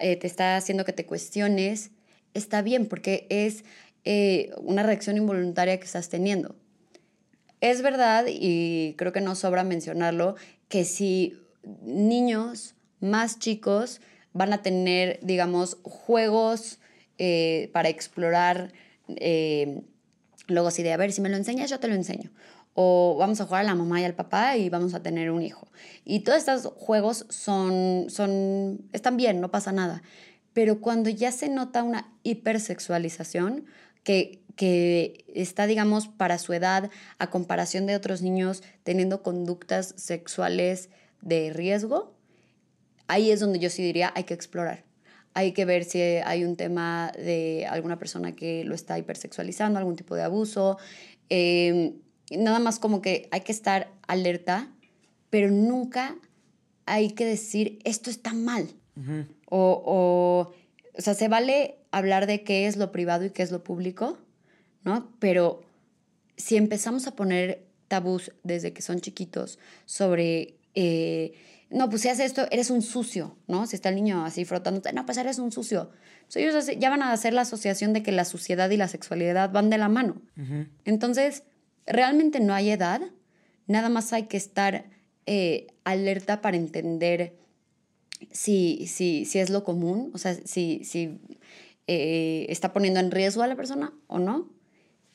eh, te está haciendo que te cuestiones, está bien porque es eh, una reacción involuntaria que estás teniendo. Es verdad, y creo que no sobra mencionarlo, que si niños más chicos van a tener, digamos, juegos eh, para explorar, eh, luego así de, a ver, si me lo enseñas, yo te lo enseño. O vamos a jugar a la mamá y al papá y vamos a tener un hijo. Y todos estos juegos son, son, están bien, no pasa nada. Pero cuando ya se nota una hipersexualización, que, que está, digamos, para su edad, a comparación de otros niños teniendo conductas sexuales de riesgo, ahí es donde yo sí diría hay que explorar. Hay que ver si hay un tema de alguna persona que lo está hipersexualizando, algún tipo de abuso. Em, nada más como que hay que estar alerta, pero nunca hay que decir esto está mal. o, o, o sea, se vale hablar de qué es lo privado y qué es lo público, ¿no? Pero si empezamos a poner tabús desde que son chiquitos sobre, eh, no, pues si haces esto, eres un sucio, ¿no? Si está el niño así frotando, no, pues eres un sucio. Pues ellos ya van a hacer la asociación de que la suciedad y la sexualidad van de la mano. Entonces, realmente no hay edad, nada más hay que estar eh, alerta para entender si, si, si es lo común, o sea, si, si eh, está poniendo en riesgo a la persona o no,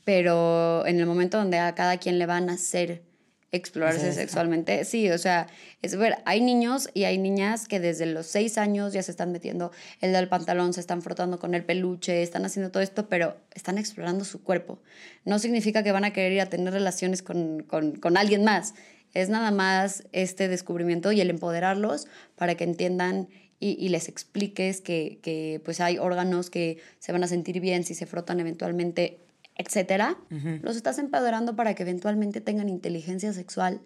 pero en el momento donde a cada quien le van a hacer explorarse sexualmente, sí, o sea, es ver, hay niños y hay niñas que desde los seis años ya se están metiendo el del pantalón, se están frotando con el peluche, están haciendo todo esto, pero están explorando su cuerpo. No significa que van a querer ir a tener relaciones con, con, con alguien más. Es nada más este descubrimiento y el empoderarlos para que entiendan y, les expliques que, pues hay órganos que se van a sentir bien si se frotan eventualmente, etcétera, los estás empoderando para que eventualmente tengan inteligencia sexual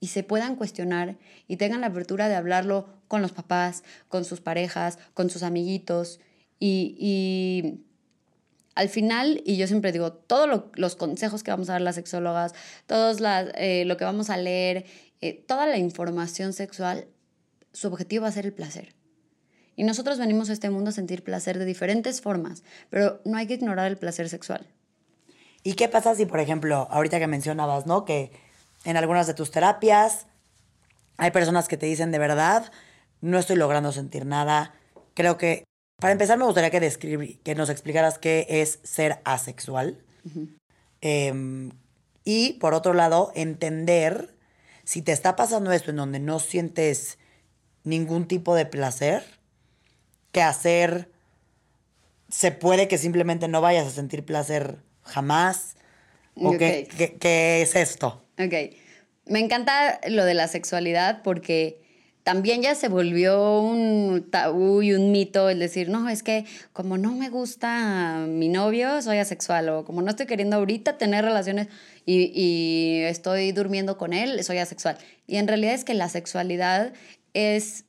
y se puedan cuestionar y tengan la apertura de hablarlo con los papás, con sus parejas, con sus amiguitos. Y, al final, y yo siempre digo, todos los consejos que vamos a dar las sexólogas, todos eh, lo que vamos a leer, eh, toda la información sexual, su objetivo va a ser el placer. Y nosotros venimos a este mundo a sentir placer de diferentes formas, pero no hay que ignorar el placer sexual. ¿Y qué pasa si, por ejemplo, ahorita que mencionabas, ¿no? Que en algunas de tus terapias hay personas que te dicen de verdad, no estoy logrando sentir nada. Creo que, para empezar, me gustaría que, que nos explicaras qué es ser asexual. Em, y, por otro lado, entender si te está pasando esto en donde no sientes ningún tipo de placer, qué hacer. Se puede que simplemente no vayas a sentir placer jamás. ¿O qué, es esto? Ok. Me encanta lo de la sexualidad porque también ya se volvió un tabú y un mito el decir, no, es que como no me gusta mi novio, soy asexual, o como no estoy queriendo ahorita tener relaciones y, y estoy durmiendo con él, soy asexual. Y en realidad es que la sexualidad es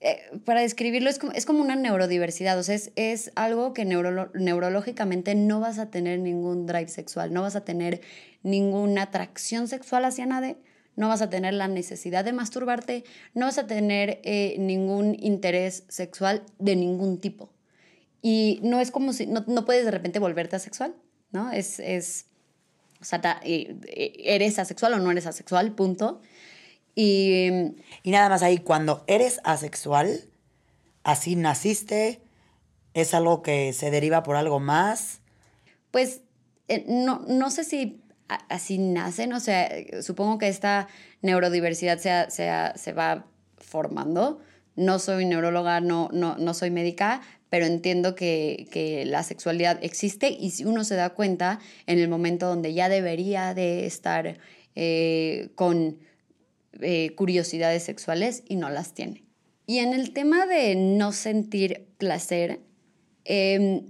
eh, para describirlo, es como, es como, una neurodiversidad, o sea, es, es algo que neurológicamente no vas a tener ningún drive sexual, no vas a tener ninguna atracción sexual hacia nadie, no vas a tener la necesidad de masturbarte, no vas a tener eh, ningún interés sexual de ningún tipo. Y no es como si, no, no puedes de repente volverte asexual, ¿no? Es, es o sea, eh, eres asexual o no eres asexual, punto. Y, y nada más ahí, cuando eres asexual, así naciste, es algo que se deriva por algo más. Pues eh, no, no sé si así nacen, o sea, supongo que esta neurodiversidad se, se va formando. No soy neuróloga, no, no, no soy médica, pero entiendo que, que, la sexualidad existe y si uno se da cuenta en el momento donde ya debería de estar eh, con eh, curiosidades sexuales y no las tiene. Y en el tema de no sentir placer, em,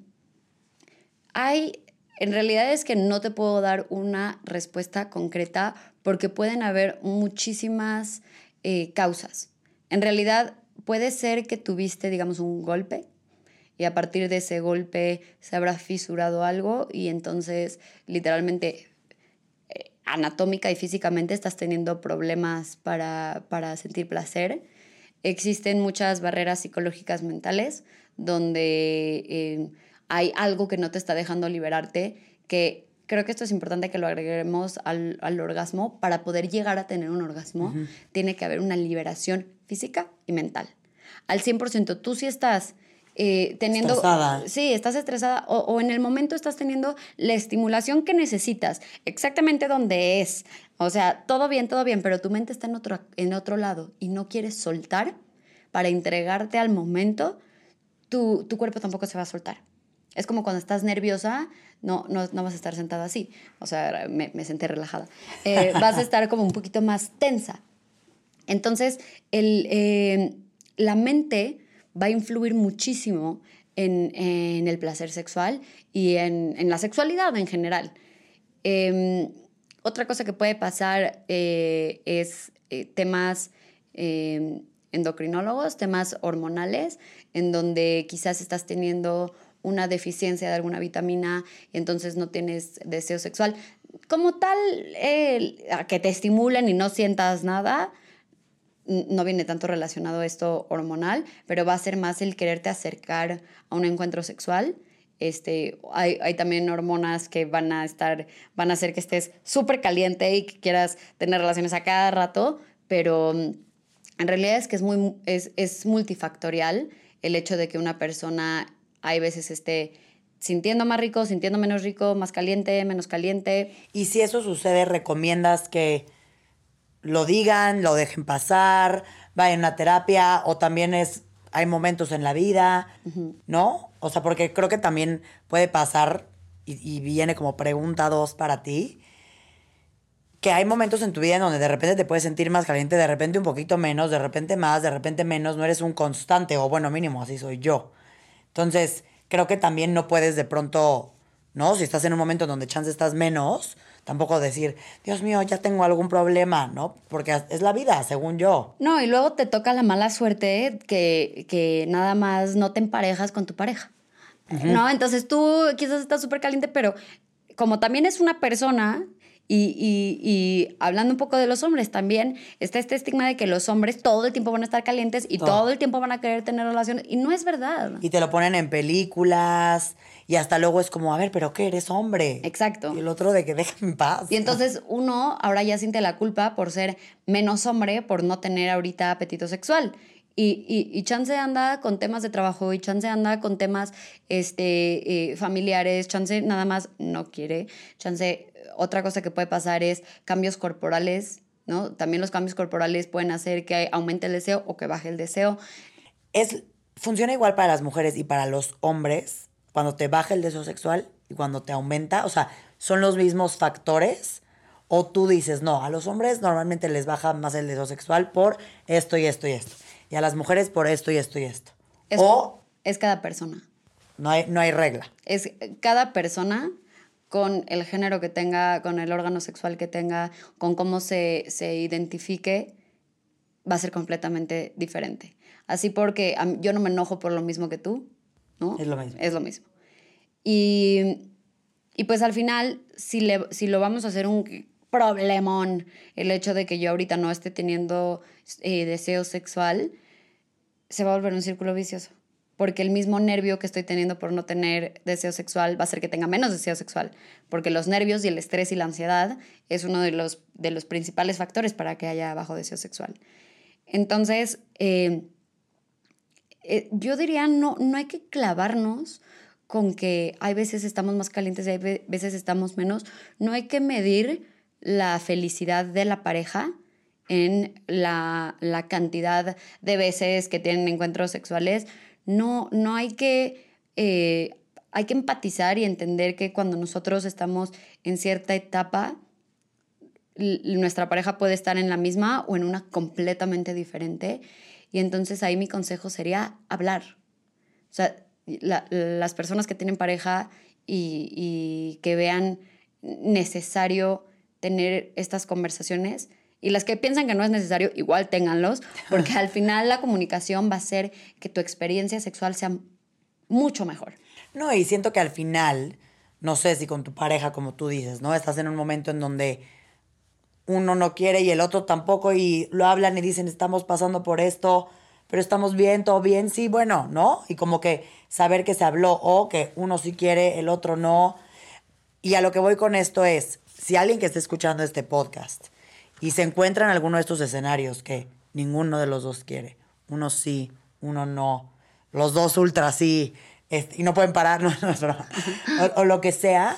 hay, en realidad es que no te puedo dar una respuesta concreta porque pueden haber muchísimas eh, causas. En realidad puede ser que tuviste, digamos, un golpe y a partir de ese golpe se habrá fisurado algo y entonces literalmente anatómica y físicamente estás teniendo problemas para, sentir placer. Existen muchas barreras psicológicas mentales donde eh, hay algo que no te está dejando liberarte, que creo que esto es importante que lo agreguemos al, orgasmo. Para poder llegar a tener un orgasmo, tiene que haber una liberación física y mental. Al 100%, tú si estás eh, teniendo... Estresada. Sí, estás estresada o, en el momento estás teniendo la estimulación que necesitas, exactamente donde es. O sea, todo bien, todo bien, pero tu mente está en otro, en otro lado y no quieres soltar para entregarte al momento, tu, tu cuerpo tampoco se va a soltar. Es como cuando estás nerviosa, no, no, no vas a estar sentada así. O sea, me, me senté relajada. Eh, vas a estar como un poquito más tensa. Entonces, el, eh, la mente va a influir muchísimo en, el placer sexual y en, la sexualidad en general. Em, otra cosa que puede pasar eh, es eh, temas em, endocrinólogos, temas hormonales, en donde quizás estás teniendo una deficiencia de alguna vitamina y entonces no tienes deseo sexual. Como tal, que te estimulen y no sientas nada, no viene tanto relacionado esto hormonal, pero va a ser más el quererte acercar a un encuentro sexual. Este, hay, también hormonas que van a estar, van a hacer que estés súper caliente y que quieras tener relaciones a cada rato, pero mm, en realidad es que es, muy, es, es multifactorial el hecho de que una persona hay veces esté sintiendo más rico, sintiendo menos rico, más caliente, menos caliente. Y si eso sucede, ¿recomiendas que lo digan, lo dejen pasar, vayan a terapia o también es, hay momentos en la vida, ¿no? O sea, porque creo que también puede pasar, y, viene como pregunta dos para ti, que hay momentos en tu vida en donde de repente te puedes sentir más caliente, de repente un poquito menos, de repente más, de repente menos, no eres un constante, o bueno, mínimo, así soy yo. Entonces, creo que también no puedes de pronto, ¿no? Si estás en un momento donde chance estás menos, tampoco decir, Dios mío, ya tengo algún problema, ¿no? Porque es la vida, según yo. No, y luego te toca la mala suerte que, que nada más no te emparejas con tu pareja. ¿No? Entonces tú quizás estás súper caliente, pero como también es una persona, y, y, y, hablando un poco de los hombres, también está este estigma de que los hombres todo el tiempo van a estar calientes y todo, el tiempo van a querer tener relaciones. Y no es verdad. Y te lo ponen en películas y hasta luego es como, a ver, pero ¿qué eres hombre? Exacto. Y el otro de que déjame en paz. Y entonces uno ahora ya siente la culpa por ser menos hombre, por no tener ahorita apetito sexual. Y, y, y, Chance anda con temas de trabajo y Chance anda con temas este, eh, familiares, Chance nada más no quiere, Chance otra cosa que puede pasar es cambios corporales, ¿no? También los cambios corporales pueden hacer que aumente el deseo o que baje el deseo. Es, funciona igual para las mujeres y para los hombres cuando te baja el deseo sexual y cuando te aumenta, o sea, son los mismos factores. O tú dices, no, a los hombres normalmente les baja más el deseo sexual por esto y esto y esto. Y a las mujeres por esto y esto y esto. o es cada persona. No hay, no hay regla. Es cada persona con el género que tenga, con el órgano sexual que tenga, con cómo se, se identifique, va a ser completamente diferente. Así porque yo no me enojo por lo mismo que tú, ¿no? Es lo mismo. Es lo mismo. Y, y pues al final, si, le, si lo vamos a hacer un problemón, el hecho de que yo ahorita no esté teniendo eh, deseo sexual, se va a volver un círculo vicioso porque el mismo nervio que estoy teniendo por no tener deseo sexual va a hacer que tenga menos deseo sexual, porque los nervios y el estrés y la ansiedad es uno de los, de los principales factores para que haya bajo deseo sexual. Entonces, eh, eh, yo diría, no, no hay que clavarnos con que hay veces estamos más calientes y hay veces estamos menos. No hay que medir la felicidad de la pareja en la, la cantidad de veces que tienen encuentros sexuales no, no hay que, eh, hay que empatizar y entender que cuando nosotros estamos en cierta etapa, nuestra pareja puede estar en la misma o en una completamente diferente. Y entonces ahí mi consejo sería hablar. O sea, las personas que tienen pareja y, y, que vean necesario tener estas conversaciones, y las que piensan que no es necesario, igual ténganlos, porque al final la comunicación va a hacer que tu experiencia sexual sea mucho mejor. No, y siento que al final, no sé si con tu pareja, como tú dices, ¿no? Estás en un momento en donde uno no quiere y el otro tampoco y lo hablan y dicen, estamos pasando por esto, pero estamos bien, todo bien, sí, bueno, ¿no? Y como que saber que se habló o que uno sí quiere, el otro no. Y a lo que voy con esto es, si alguien que esté escuchando este podcast y se encuentra en alguno de estos escenarios que ninguno de los dos quiere. Uno sí, uno no. Los dos ultra sí. y no pueden parar, no, o, lo que sea.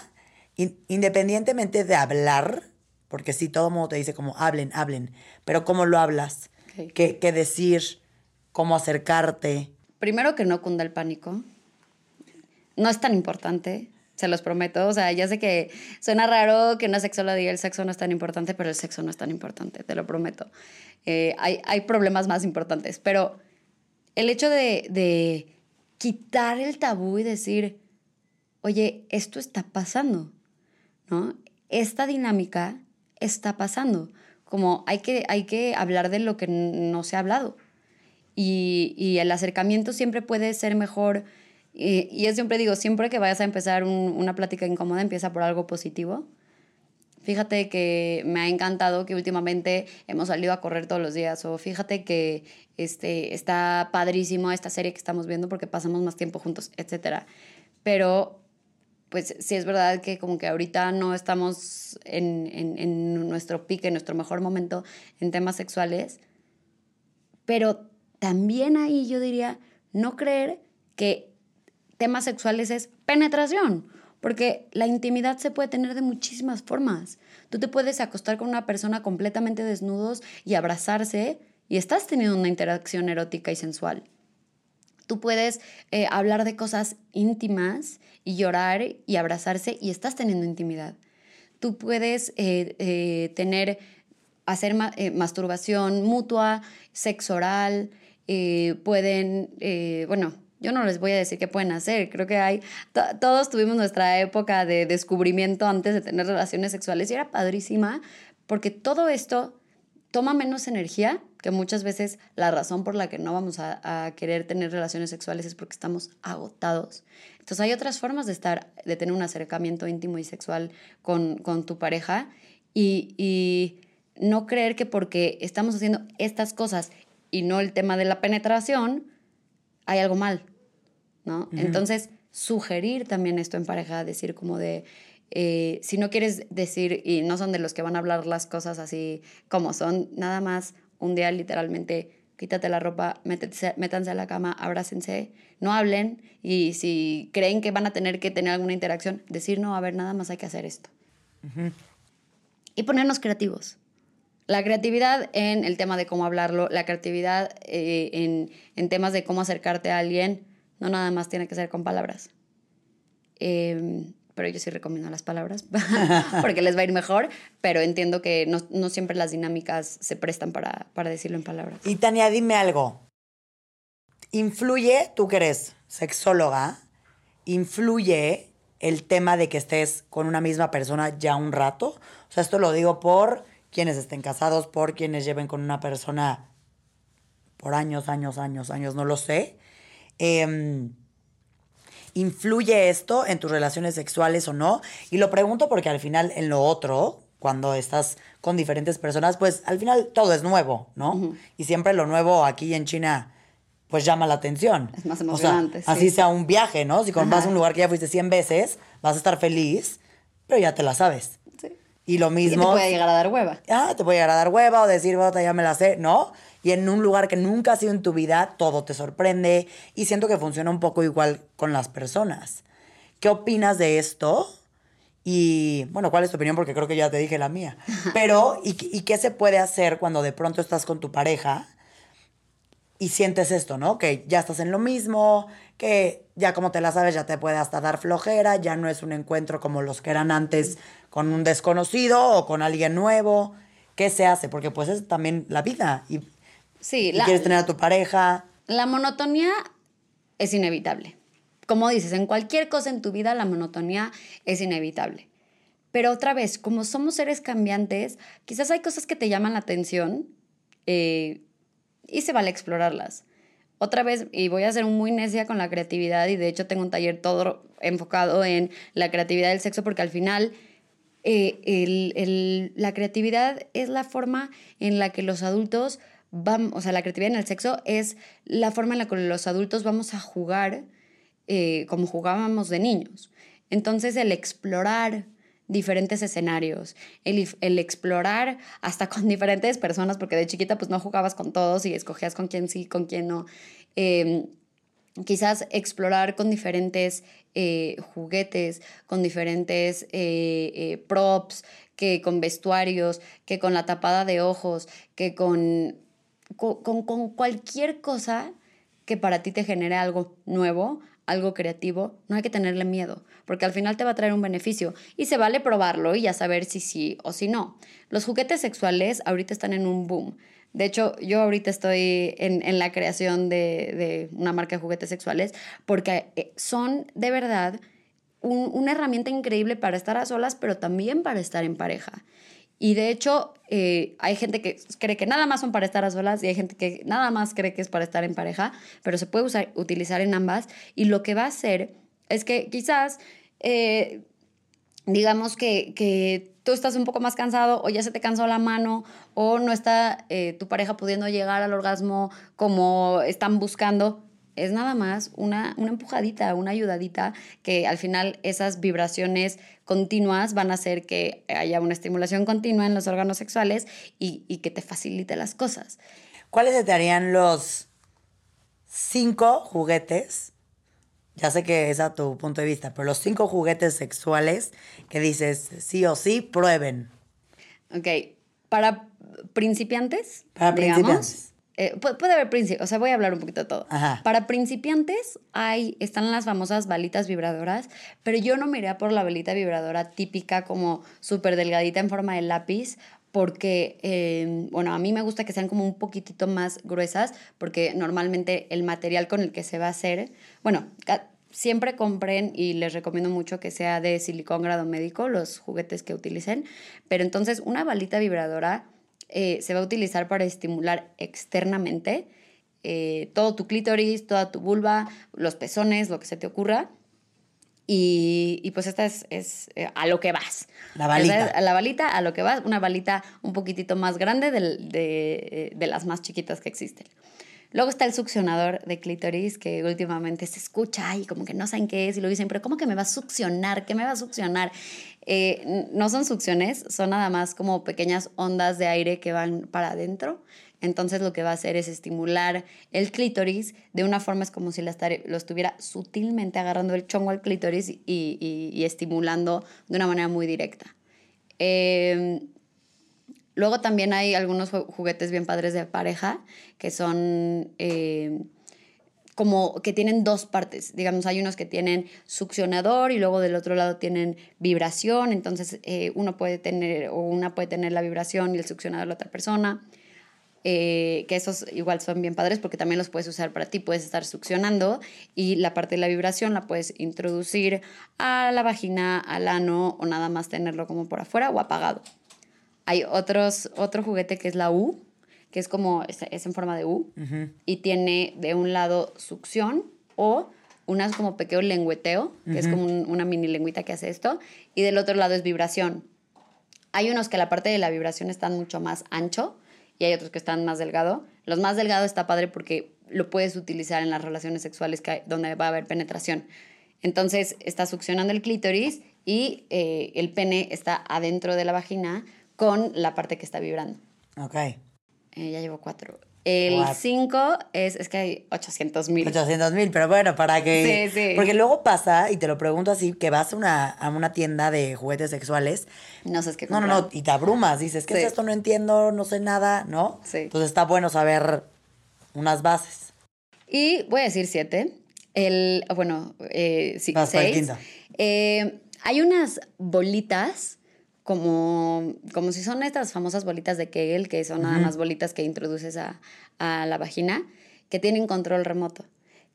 independientemente de hablar, porque sí, todo el mundo te dice como hablen, hablen. Pero cómo lo hablas, ¿Qué, qué decir, cómo acercarte. Primero que no cunda el pánico. No es tan importante se los prometo. O sea, ya sé que suena raro que una sexóloga diga el sexo no es tan importante, pero el sexo no es tan importante, te lo prometo. Eh, hay, hay, problemas más importantes, pero el hecho de, de quitar el tabú y decir, oye, esto está pasando, ¿no? Esta dinámica está pasando. Como hay que, hay que hablar de lo que no se ha hablado. Y, y el acercamiento siempre puede ser mejor y, yo siempre digo, siempre que vayas a empezar una plática incómoda, empieza por algo positivo. Fíjate que me ha encantado que últimamente hemos salido a correr todos los días o fíjate que este, está padrísimo esta serie que estamos viendo porque pasamos más tiempo juntos, etc. Pero pues sí es verdad que como que ahorita no estamos en, en, en nuestro pique, en nuestro mejor momento en temas sexuales, pero también ahí yo diría no creer que temas sexuales es penetración, porque la intimidad se puede tener de muchísimas formas. Tú te puedes acostar con una persona completamente desnudos y abrazarse y estás teniendo una interacción erótica y sensual. Tú puedes eh, hablar de cosas íntimas y llorar y abrazarse y estás teniendo intimidad. Tú puedes eh, eh, tener, hacer masturbación mutua, sexo oral, pueden, bueno, Yo no les voy a decir qué pueden hacer. Creo que hay, todos tuvimos nuestra época de descubrimiento antes de tener relaciones sexuales y era padrísima porque todo esto toma menos energía, que muchas veces la razón por la que no vamos a, querer tener relaciones sexuales es porque estamos agotados. Entonces hay otras formas de estar, de tener un acercamiento íntimo y sexual con, con tu pareja y, y no creer que porque estamos haciendo estas cosas y no el tema de la penetración, hay algo mal, ¿no? Entonces, sugerir también esto en pareja, decir como de, eh, si no quieres decir, y no son de los que van a hablar las cosas así como son, nada más un día literalmente quítate la ropa, métanse a la cama, abrácense, no hablen y si creen que van a tener que tener alguna interacción, decir no, a ver, nada más hay que hacer esto. Y ponernos creativos. La creatividad en el tema de cómo hablarlo, la creatividad eh, en, en, temas de cómo acercarte a alguien, no nada más tiene que ser con palabras. Em, pero yo sí recomiendo las palabras porque les va a ir mejor, pero entiendo que no, no siempre las dinámicas se prestan para, para, decirlo en palabras. Y Tania, dime algo. ¿Influye, tú que eres sexóloga, influye el tema de que estés con una misma persona ya un rato? O sea, esto lo digo por quienes estén casados, por quienes lleven con una persona por años, años, años, años, no lo sé. Em, ¿Influye esto en tus relaciones sexuales o no? Y lo pregunto porque al final en lo otro, cuando estás con diferentes personas, pues al final todo es nuevo, ¿no? Y siempre lo nuevo aquí en China, pues llama la atención. Es más emocionante. Así sea un viaje, ¿no? Si vas a un lugar que ya fuiste 100 veces, vas a estar feliz, pero ya te la sabes. Y lo mismo. Y te puede llegar a dar hueva. Ah, te puede llegar a dar hueva o decir, bota, ya me la sé, ¿no? Y en un lugar que nunca ha sido en tu vida, todo te sorprende. Y siento que funciona un poco igual con las personas. ¿Qué opinas de esto? Y bueno, ¿cuál es tu opinión? Porque creo que ya te dije la mía. Pero, ¿y, ¿y qué se puede hacer cuando de pronto estás con tu pareja y sientes esto, ¿no? Que ya estás en lo mismo, que ya como te la sabes, ya te puede hasta dar flojera, ya no es un encuentro como los que eran antes con un desconocido o con alguien nuevo. ¿Qué se hace? Porque pues es también la vida. Y, sí, quieres tener a tu pareja. La monotonía es inevitable. Como dices, en cualquier cosa en tu vida la monotonía es inevitable. Pero otra vez, como somos seres cambiantes, quizás hay cosas que te llaman la atención eh, y se vale explorarlas. Otra vez, y voy a ser muy necia con la creatividad, y de hecho tengo un taller todo enfocado en la creatividad del sexo, porque al final eh, la creatividad es la forma en la que los adultos vamos, o sea, la creatividad en el sexo es la forma en la que los adultos vamos a jugar eh, como jugábamos de niños. Entonces, el explorar diferentes escenarios, el, explorar hasta con diferentes personas, porque de chiquita pues no jugabas con todos y escogías con quién sí, con quién no. Em, quizás explorar con diferentes eh, juguetes, con diferentes eh, eh, props, que con vestuarios, que con la tapada de ojos, que con, con, con cualquier cosa que para ti te genere algo nuevo, algo creativo, no hay que tenerle miedo, porque al final te va a traer un beneficio y se vale probarlo y ya saber si sí o si no. Los juguetes sexuales ahorita están en un boom. De hecho, yo ahorita estoy en, la creación de, una marca de juguetes sexuales porque eh, son de verdad una herramienta increíble para estar a solas, pero también para estar en pareja. Y de hecho, eh, hay gente que cree que nada más son para estar a solas y hay gente que nada más cree que es para estar en pareja, pero se puede usar, utilizar en ambas. Y lo que va a hacer es que quizás, eh, digamos que, que, tú estás un poco más cansado o ya se te cansó la mano o no está eh, tu pareja pudiendo llegar al orgasmo como están buscando, es nada más una, una empujadita, una ayudadita, que al final esas vibraciones continuas van a hacer que haya una estimulación continua en los órganos sexuales y, que te facilite las cosas. ¿Cuáles te harían los cinco juguetes? Ya sé que es a tu punto de vista, pero los cinco juguetes sexuales que dices sí o sí, prueben. Ok, para principiantes. Para principiantes. Eh, puede haber principios, o sea, voy a hablar un poquito de todo. Para principiantes hay, están las famosas balitas vibradoras, pero yo no me iría por la balita vibradora típica como súper delgadita en forma de lápiz, porque, eh, bueno, a mí me gusta que sean como un poquitito más gruesas, porque normalmente el material con el que se va a hacer, bueno, siempre compren y les recomiendo mucho que sea de silicón grado médico, los juguetes que utilicen, pero entonces una balita vibradora eh, se va a utilizar para estimular externamente eh, todo tu clítoris, toda tu vulva, los pezones, lo que se te ocurra. Y, pues esta es, eh, a lo que vas. La balita. A la balita, a lo que vas. Una balita un poquitito más grande de, de, las más chiquitas que existen. Luego está el succionador de clítoris, que últimamente se escucha y como que no saben qué es, y lo dicen, pero ¿cómo que me va a succionar? ¿Qué me va a succionar? Eh, no son succiones, son nada más como pequeñas ondas de aire que van para adentro entonces lo que va a hacer es estimular el clítoris de una forma es como si la lo estuviera sutilmente agarrando el chongo al clítoris y, estimulando de una manera muy directa. Em, luego también hay algunos juguetes bien padres de pareja que son em, como que tienen dos partes. Digamos, hay unos que tienen succionador y luego del otro lado tienen vibración. Entonces, eh, uno puede tener o una puede tener la vibración y el succionador de la otra persona. Eh, que esos igual son bien padres porque también los puedes usar para ti, puedes estar succionando y la parte de la vibración la puedes introducir a la vagina, al ano o nada más tenerlo como por afuera o apagado. Hay otros, otro juguete que es la U, que es como, es, en forma de U y tiene de un lado succión o unas como pequeño lengüeteo, que es como una mini lengüita que hace esto, y del otro lado es vibración. Hay unos que la parte de la vibración están mucho más ancho, y hay otros que están más delgado. Los más delgados está padre porque lo puedes utilizar en las relaciones sexuales que donde va a haber penetración. Entonces está succionando el clítoris y eh, el pene está adentro de la vagina con la parte que está vibrando. Ok. Eh, ya llevo cuatro. El 5 es, es que hay 800 mil. 800 mil, pero bueno, para que... Sí, sí. Porque luego pasa, y te lo pregunto así, que vas a una, a una tienda de juguetes sexuales. No sabes qué No, no, no, y te abrumas. Dices, ¿qué es esto? No entiendo, no sé nada, ¿no? Sí. Entonces está bueno saber unas bases. Y voy a decir siete. El, bueno, eh, sí, seis. Eh, hay unas bolitas como, como si son estas famosas bolitas de Kegel, que son nada más bolitas que introduces a, la vagina, que tienen control remoto.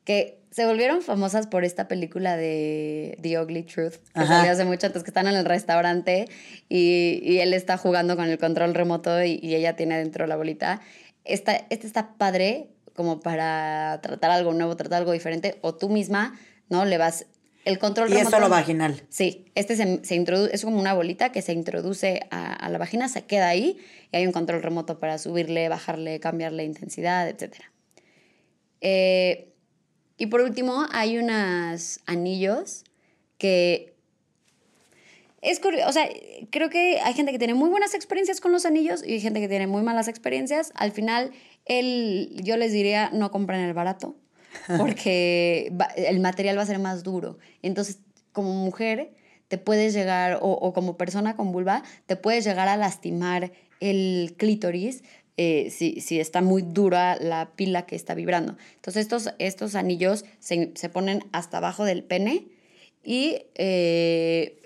Que se volvieron famosas por esta película de The Ugly Truth, que salió hace mucho, entonces que están en el restaurante y, él está jugando con el control remoto y, ella tiene dentro la bolita. Esta, este está padre como para tratar algo nuevo, tratar algo diferente, o tú misma, ¿no? Le vas el control y es solo vaginal. Sí, este se, introduce, es como una bolita que se introduce a, la vagina, se queda ahí y hay un control remoto para subirle, bajarle, cambiarle intensidad, etc. Eh, y por último, hay unos anillos que es curioso, o sea, creo que hay gente que tiene muy buenas experiencias con los anillos y hay gente que tiene muy malas experiencias. Al final, el, yo les diría, no compren el barato porque el material va a ser más duro. Entonces, como mujer, te puedes llegar, o, como persona con vulva, te puedes llegar a lastimar el clítoris eh, si, si, está muy dura la pila que está vibrando. Entonces, estos, estos anillos se, se ponen hasta abajo del pene y eh,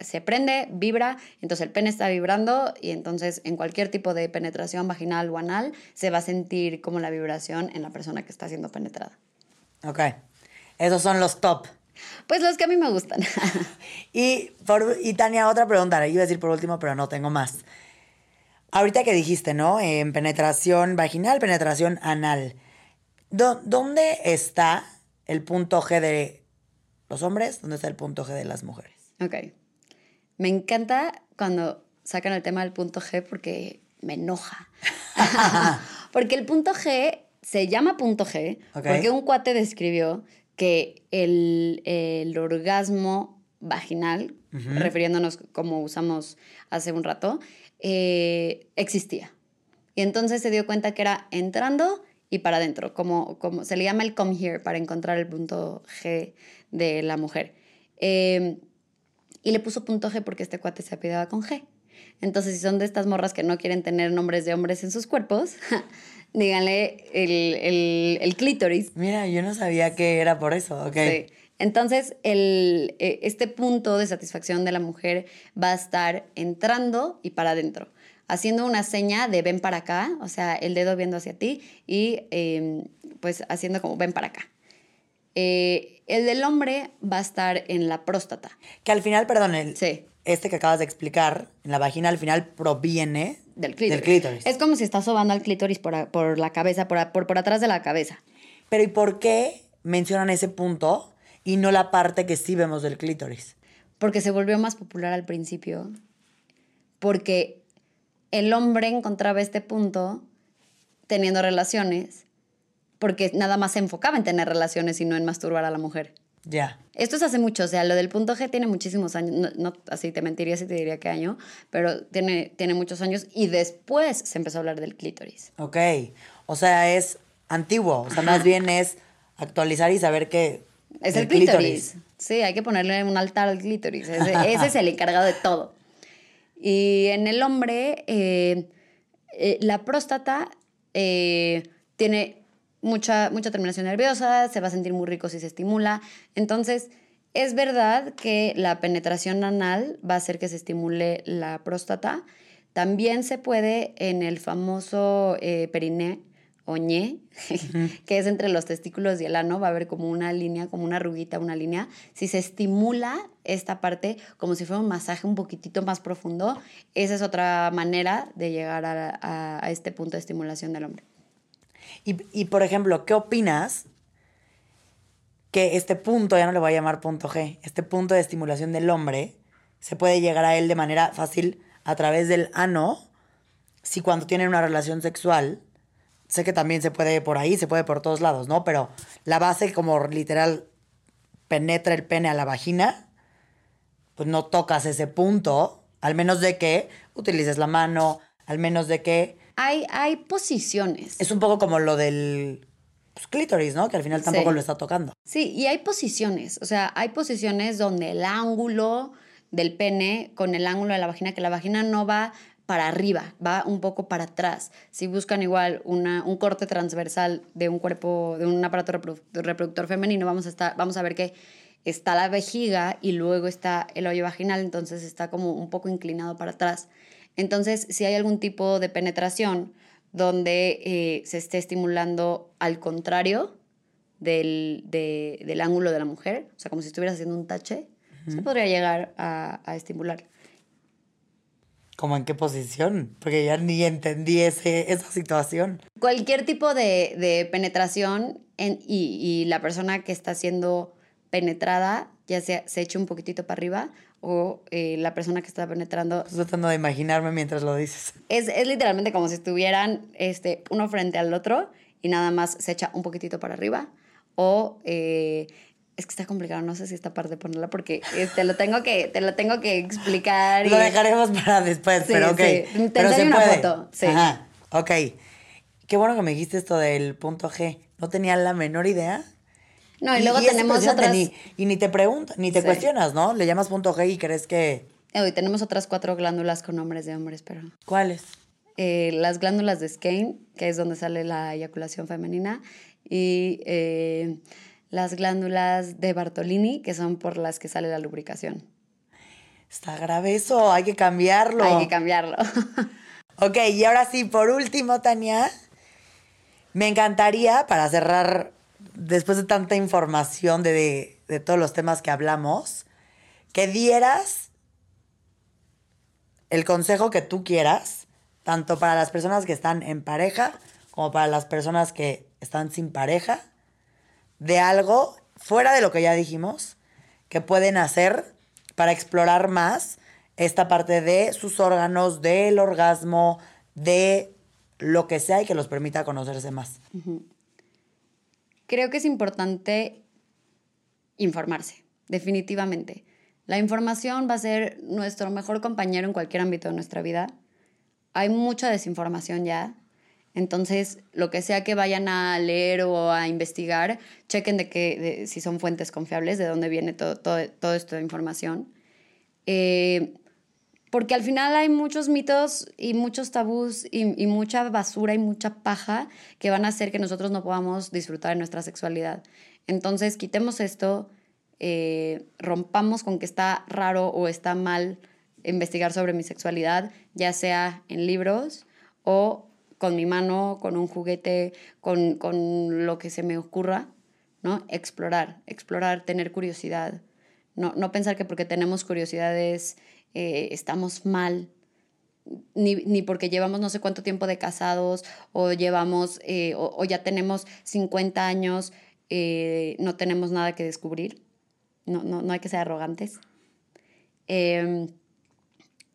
se prende, vibra, entonces el pene está vibrando y entonces en cualquier tipo de penetración vaginal o anal se va a sentir como la vibración en la persona que está siendo penetrada. Ok, esos son los top. Pues los que a mí me gustan. y, por, y Tania, otra pregunta, iba a decir por último, pero no tengo más. Ahorita que dijiste, ¿no? En penetración vaginal, penetración anal. ¿Dónde está el punto G de los hombres, ¿dónde está el punto G de las mujeres? Ok. Me encanta cuando sacan el tema del punto G porque me enoja. porque el punto G se llama punto G porque un cuate describió que el, orgasmo vaginal, refiriéndonos como usamos hace un rato, eh, existía. Y entonces se dio cuenta que era entrando y para adentro, como, como se le llama el come here para encontrar el punto G de la mujer. Em, y le puso punto G porque este cuate se apidaba con G. Entonces, si son de estas morras que no quieren tener nombres de hombres en sus cuerpos, díganle el, el, clítoris. Mira, yo no sabía que era por eso, ok. Sí. Entonces, el, eh, este punto de satisfacción de la mujer va a estar entrando y para adentro, haciendo una seña de ven para acá, o sea, el dedo viendo hacia ti y em, pues haciendo como ven para acá. Eh, el del hombre va a estar en la próstata. Que al final, perdón, el, este que acabas de explicar, en la vagina al final proviene del clítoris. Es como si estás sobando al clítoris por, por la cabeza, por, por, por atrás de la cabeza. Pero ¿y por qué mencionan ese punto y no la parte que sí vemos del clítoris? Porque se volvió más popular al principio. Porque el hombre encontraba este punto teniendo relaciones porque nada más se enfocaba en tener relaciones y no en masturbar a la mujer. Ya. Esto es hace mucho, o sea, lo del punto G tiene muchísimos años, no, así te mentiría si te diría qué año, pero tiene, tiene muchos años y después se empezó a hablar del clítoris. Ok, o sea, es antiguo, o sea, más bien es actualizar y saber que... Es el, clítoris. Sí, hay que ponerle un altar al clítoris, ese, es el encargado de todo. Y en el hombre, eh, eh, la próstata eh, tiene mucha, mucha terminación nerviosa, se va a sentir muy rico si se estimula. Entonces, es verdad que la penetración anal va a hacer que se estimule la próstata. También se puede en el famoso eh, periné o ñe, que es entre los testículos y el ano, va a haber como una línea, como una arruguita, una línea. Si se estimula esta parte como si fuera un masaje un poquitito más profundo, esa es otra manera de llegar a este punto de estimulación del hombre. Y, por ejemplo, ¿qué opinas que este punto, ya no le voy a llamar punto G, este punto de estimulación del hombre, se puede llegar a él de manera fácil a través del ano, si cuando tienen una relación sexual, sé que también se puede por ahí, se puede por todos lados, ¿no? Pero la base como literal penetra el pene a la vagina, pues no tocas ese punto, al menos de que utilices la mano, al menos de que hay, posiciones. Es un poco como lo del pues, clítoris, ¿no? Que al final tampoco lo está tocando. Sí, y hay posiciones. O sea, hay posiciones donde el ángulo del pene con el ángulo de la vagina, que la vagina no va para arriba, va un poco para atrás. Si buscan igual una, un corte transversal de un cuerpo, de un aparato reproductor femenino, vamos a, estar, vamos a ver que está la vejiga y luego está el hoyo vaginal, entonces está como un poco inclinado para atrás. Entonces, si hay algún tipo de penetración donde eh, se esté estimulando al contrario del, ángulo de la mujer, o sea, como si estuvieras haciendo un tache, se podría llegar a, estimular. ¿Cómo en qué posición? Porque ya ni entendí ese, esa situación. Cualquier tipo de, penetración y, la persona que está siendo penetrada ya sea se eche un poquitito para arriba o eh, la persona que está penetrando. Estoy tratando de imaginarme mientras lo dices. Es, es, literalmente como si estuvieran este, uno frente al otro y nada más se echa un poquitito para arriba. O eh, es que está complicado, no sé si esta parte ponerla porque te este, lo tengo que, te lo tengo que explicar. Lo dejaremos para después, pero ok. Te pero se una foto. Sí. Ajá, ok. Qué bueno que me dijiste esto del punto G. No tenía la menor idea no, y, luego tenemos otras... y ni te preguntas, ni te cuestionas, ¿no? Le llamas punto G y crees que... Y tenemos otras cuatro glándulas con nombres de hombres, pero... ¿Cuáles? Eh, las glándulas de Skene, que es donde sale la eyaculación femenina, y eh, las glándulas de Bartolini, que son por las que sale la lubricación. Está grave eso, hay que cambiarlo. Hay que cambiarlo. ok, y ahora sí, por último, Tania, me encantaría, para cerrar después de tanta información de, todos los temas que hablamos, que dieras el consejo que tú quieras, tanto para las personas que están en pareja como para las personas que están sin pareja, de algo fuera de lo que ya dijimos, que pueden hacer para explorar más esta parte de sus órganos, del orgasmo, de lo que sea y que los permita conocerse más creo que es importante informarse, definitivamente. La información va a ser nuestro mejor compañero en cualquier ámbito de nuestra vida. Hay mucha desinformación ya. Entonces, lo que sea que vayan a leer o a investigar, chequen de, que, si son fuentes confiables, de dónde viene todo, todo, toda esta información. Eh, porque al final hay muchos mitos y muchos tabús y, mucha basura y mucha paja que van a hacer que nosotros no podamos disfrutar de nuestra sexualidad. Entonces, quitemos esto, eh, rompamos con que está raro o está mal investigar sobre mi sexualidad, ya sea en libros o con mi mano, con un juguete, con, con lo que se me ocurra, ¿no? Explorar, explorar, tener curiosidad. No, no pensar que porque tenemos curiosidades eh, estamos mal, ni, ni, porque llevamos no sé cuánto tiempo de casados o llevamos eh, o, ya tenemos 50 años, eh, no tenemos nada que descubrir. No, no, no hay que ser arrogantes. Em,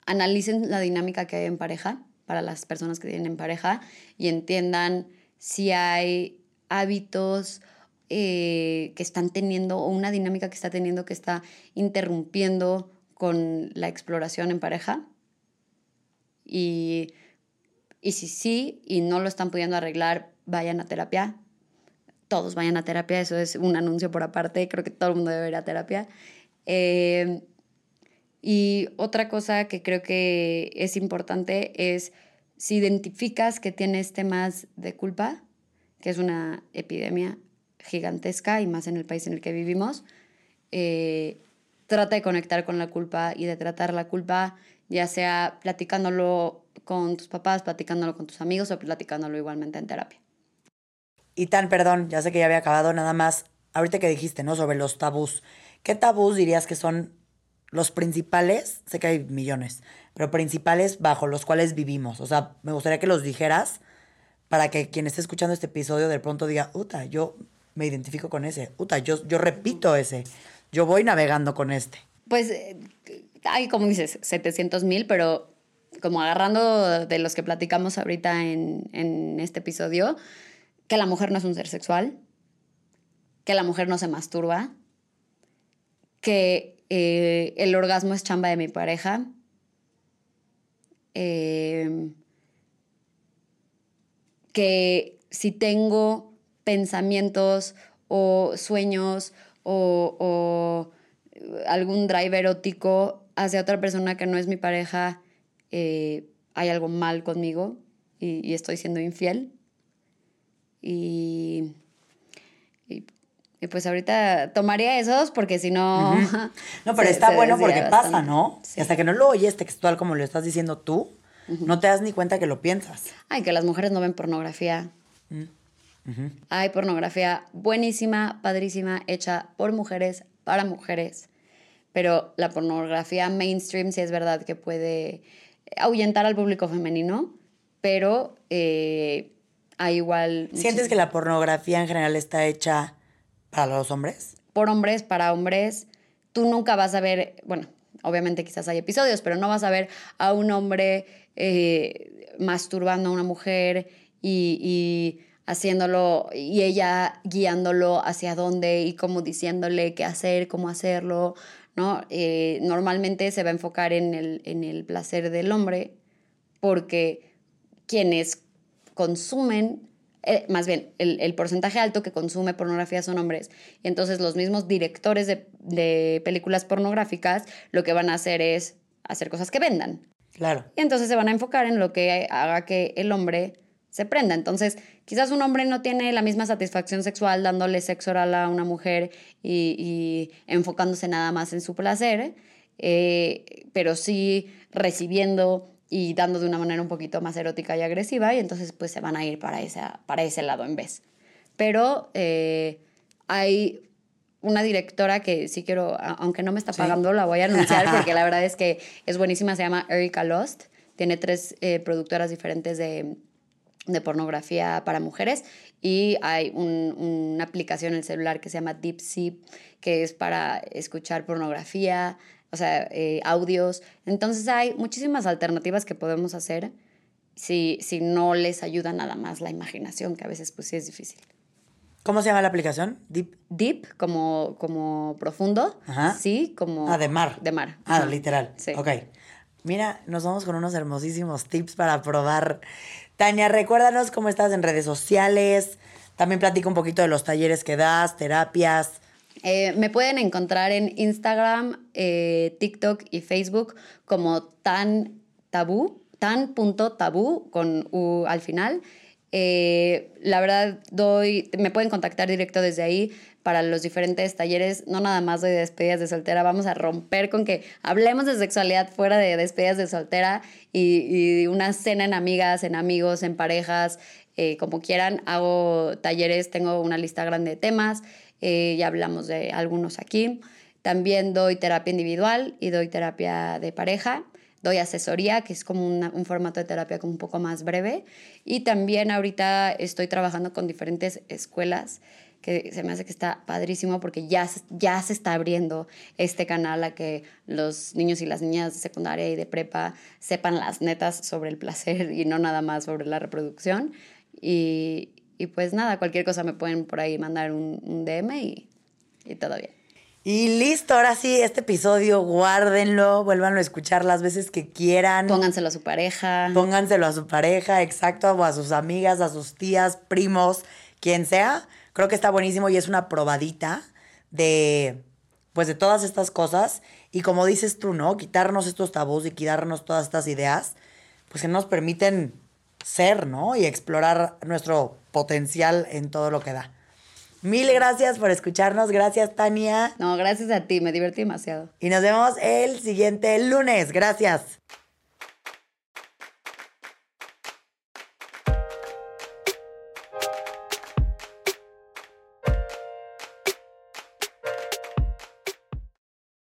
analicen la dinámica que hay en pareja para las personas que tienen pareja y entiendan si hay hábitos que están teniendo o una dinámica que está teniendo que está interrumpiendo con la exploración en pareja. Y, y si sí y no lo están pudiendo arreglar, vayan a terapia. Todos vayan a terapia, eso es un anuncio por aparte, creo que todo el mundo debe ir a terapia. Eh, y otra cosa que creo que es importante es si identificas que tienes temas de culpa, que es una epidemia gigantesca y más en el país en el que vivimos, eh, trata de conectar con la culpa y de tratar la culpa, ya sea platicándolo con tus papás, platicándolo con tus amigos o platicándolo igualmente en terapia. Y tan, perdón, ya sé que ya había acabado nada más. Ahorita que dijiste, ¿no? Sobre los tabús. ¿Qué tabús dirías que son los principales, sé que hay millones, pero principales bajo los cuales vivimos. O sea, me gustaría que los dijeras para que quien esté escuchando este episodio de pronto diga, uta, yo me identifico con ese, uta, yo, yo repito ese, yo voy navegando con este. Pues eh, hay, como dices, 700 mil, pero como agarrando de los que platicamos ahorita en, en este episodio, que la mujer no es un ser sexual, que la mujer no se masturba, que eh, el orgasmo es chamba de mi pareja. Eh, que si tengo pensamientos o sueños o, algún drive erótico hacia otra persona que no es mi pareja, eh, hay algo mal conmigo y, y estoy siendo infiel. Y y pues ahorita tomaría esos porque si no... No, pero está bueno porque pasa, ¿no? Hasta que no lo oyes textual como lo estás diciendo tú, no te das ni cuenta que lo piensas. Ay, que las mujeres no ven pornografía. Hay pornografía buenísima, padrísima, hecha por mujeres, para mujeres. Pero la pornografía mainstream sí es verdad que puede ahuyentar al público femenino, pero eh, hay igual... ¿Sientes que la pornografía en general está hecha ¿Para los hombres? Por hombres, para hombres. Tú nunca vas a ver, bueno, obviamente quizás hay episodios, pero no vas a ver a un hombre eh, masturbando a una mujer y, haciéndolo, y ella guiándolo hacia dónde y como diciéndole qué hacer, cómo hacerlo, ¿no? Eh, normalmente se va a enfocar en el, en el placer del hombre porque quienes consumen eh, más bien, el, porcentaje alto que consume pornografía son hombres. Y entonces los mismos directores de, películas pornográficas lo que van a hacer es hacer cosas que vendan. Claro. Y entonces se van a enfocar en lo que haga que el hombre se prenda. Entonces, quizás un hombre no tiene la misma satisfacción sexual dándole sexo oral a una mujer y, enfocándose nada más en su placer, eh, pero sí recibiendo y dando de una manera un poquito más erótica y agresiva y entonces pues se van a ir para, esa, para ese lado en vez. Pero eh, hay una directora que sí quiero, aunque no me está pagando, la voy a anunciar porque la verdad es que es buenísima, se llama Erika Lost, tiene tres eh, productoras diferentes de, de, pornografía para mujeres y hay una aplicación en el celular que se llama Deep que es para escuchar pornografía, o sea, eh, audios. Entonces hay muchísimas alternativas que podemos hacer si, si no les ayuda nada más la imaginación, que a veces pues sí es difícil. ¿Cómo se llama la aplicación? Deep. Deep, como, como profundo. Ajá. Sí, como. Ah, de mar. De mar. Ah, literal. Sí. Ok. Mira, nos vamos con unos hermosísimos tips para probar. Tania, recuérdanos cómo estás en redes sociales. También platica un poquito de los talleres que das, terapias. Eh, me pueden encontrar en Instagram, eh, TikTok y Facebook como tan tabú, tan.tabú con U al final. Eh, la verdad, doy, me pueden contactar directo desde ahí para los diferentes talleres, no nada más de despedidas de soltera, vamos a romper con que hablemos de sexualidad fuera de despedidas de soltera y, y una cena en amigas, en amigos, en parejas, eh, como quieran. Hago talleres, tengo una lista grande de temas, eh, ya hablamos de algunos aquí. También doy terapia individual y doy terapia de pareja doy asesoría, que es como un formato de terapia como un poco más breve. Y también ahorita estoy trabajando con diferentes escuelas que se me hace que está padrísimo porque ya, ya se está abriendo este canal a que los niños y las niñas de secundaria y de prepa sepan las netas sobre el placer y no nada más sobre la reproducción. Y, y pues nada, cualquier cosa me pueden por ahí mandar un, un DM y, y todo bien. Y listo, ahora sí, este episodio guárdenlo, vuélvanlo a escuchar las veces que quieran. Pónganselo a su pareja. Pónganselo a su pareja, exacto, o a sus amigas, a sus tías, primos, quien sea Creo que está buenísimo y es una probadita de, pues, de todas estas cosas. Y como dices tú, ¿no? Quitarnos estos tabús y quitarnos todas estas ideas, pues que nos permiten ser, ¿no? Y explorar nuestro potencial en todo lo que da. Mil gracias por escucharnos. Gracias, Tania. No, gracias a ti. Me divertí demasiado. Y nos vemos el siguiente lunes. Gracias.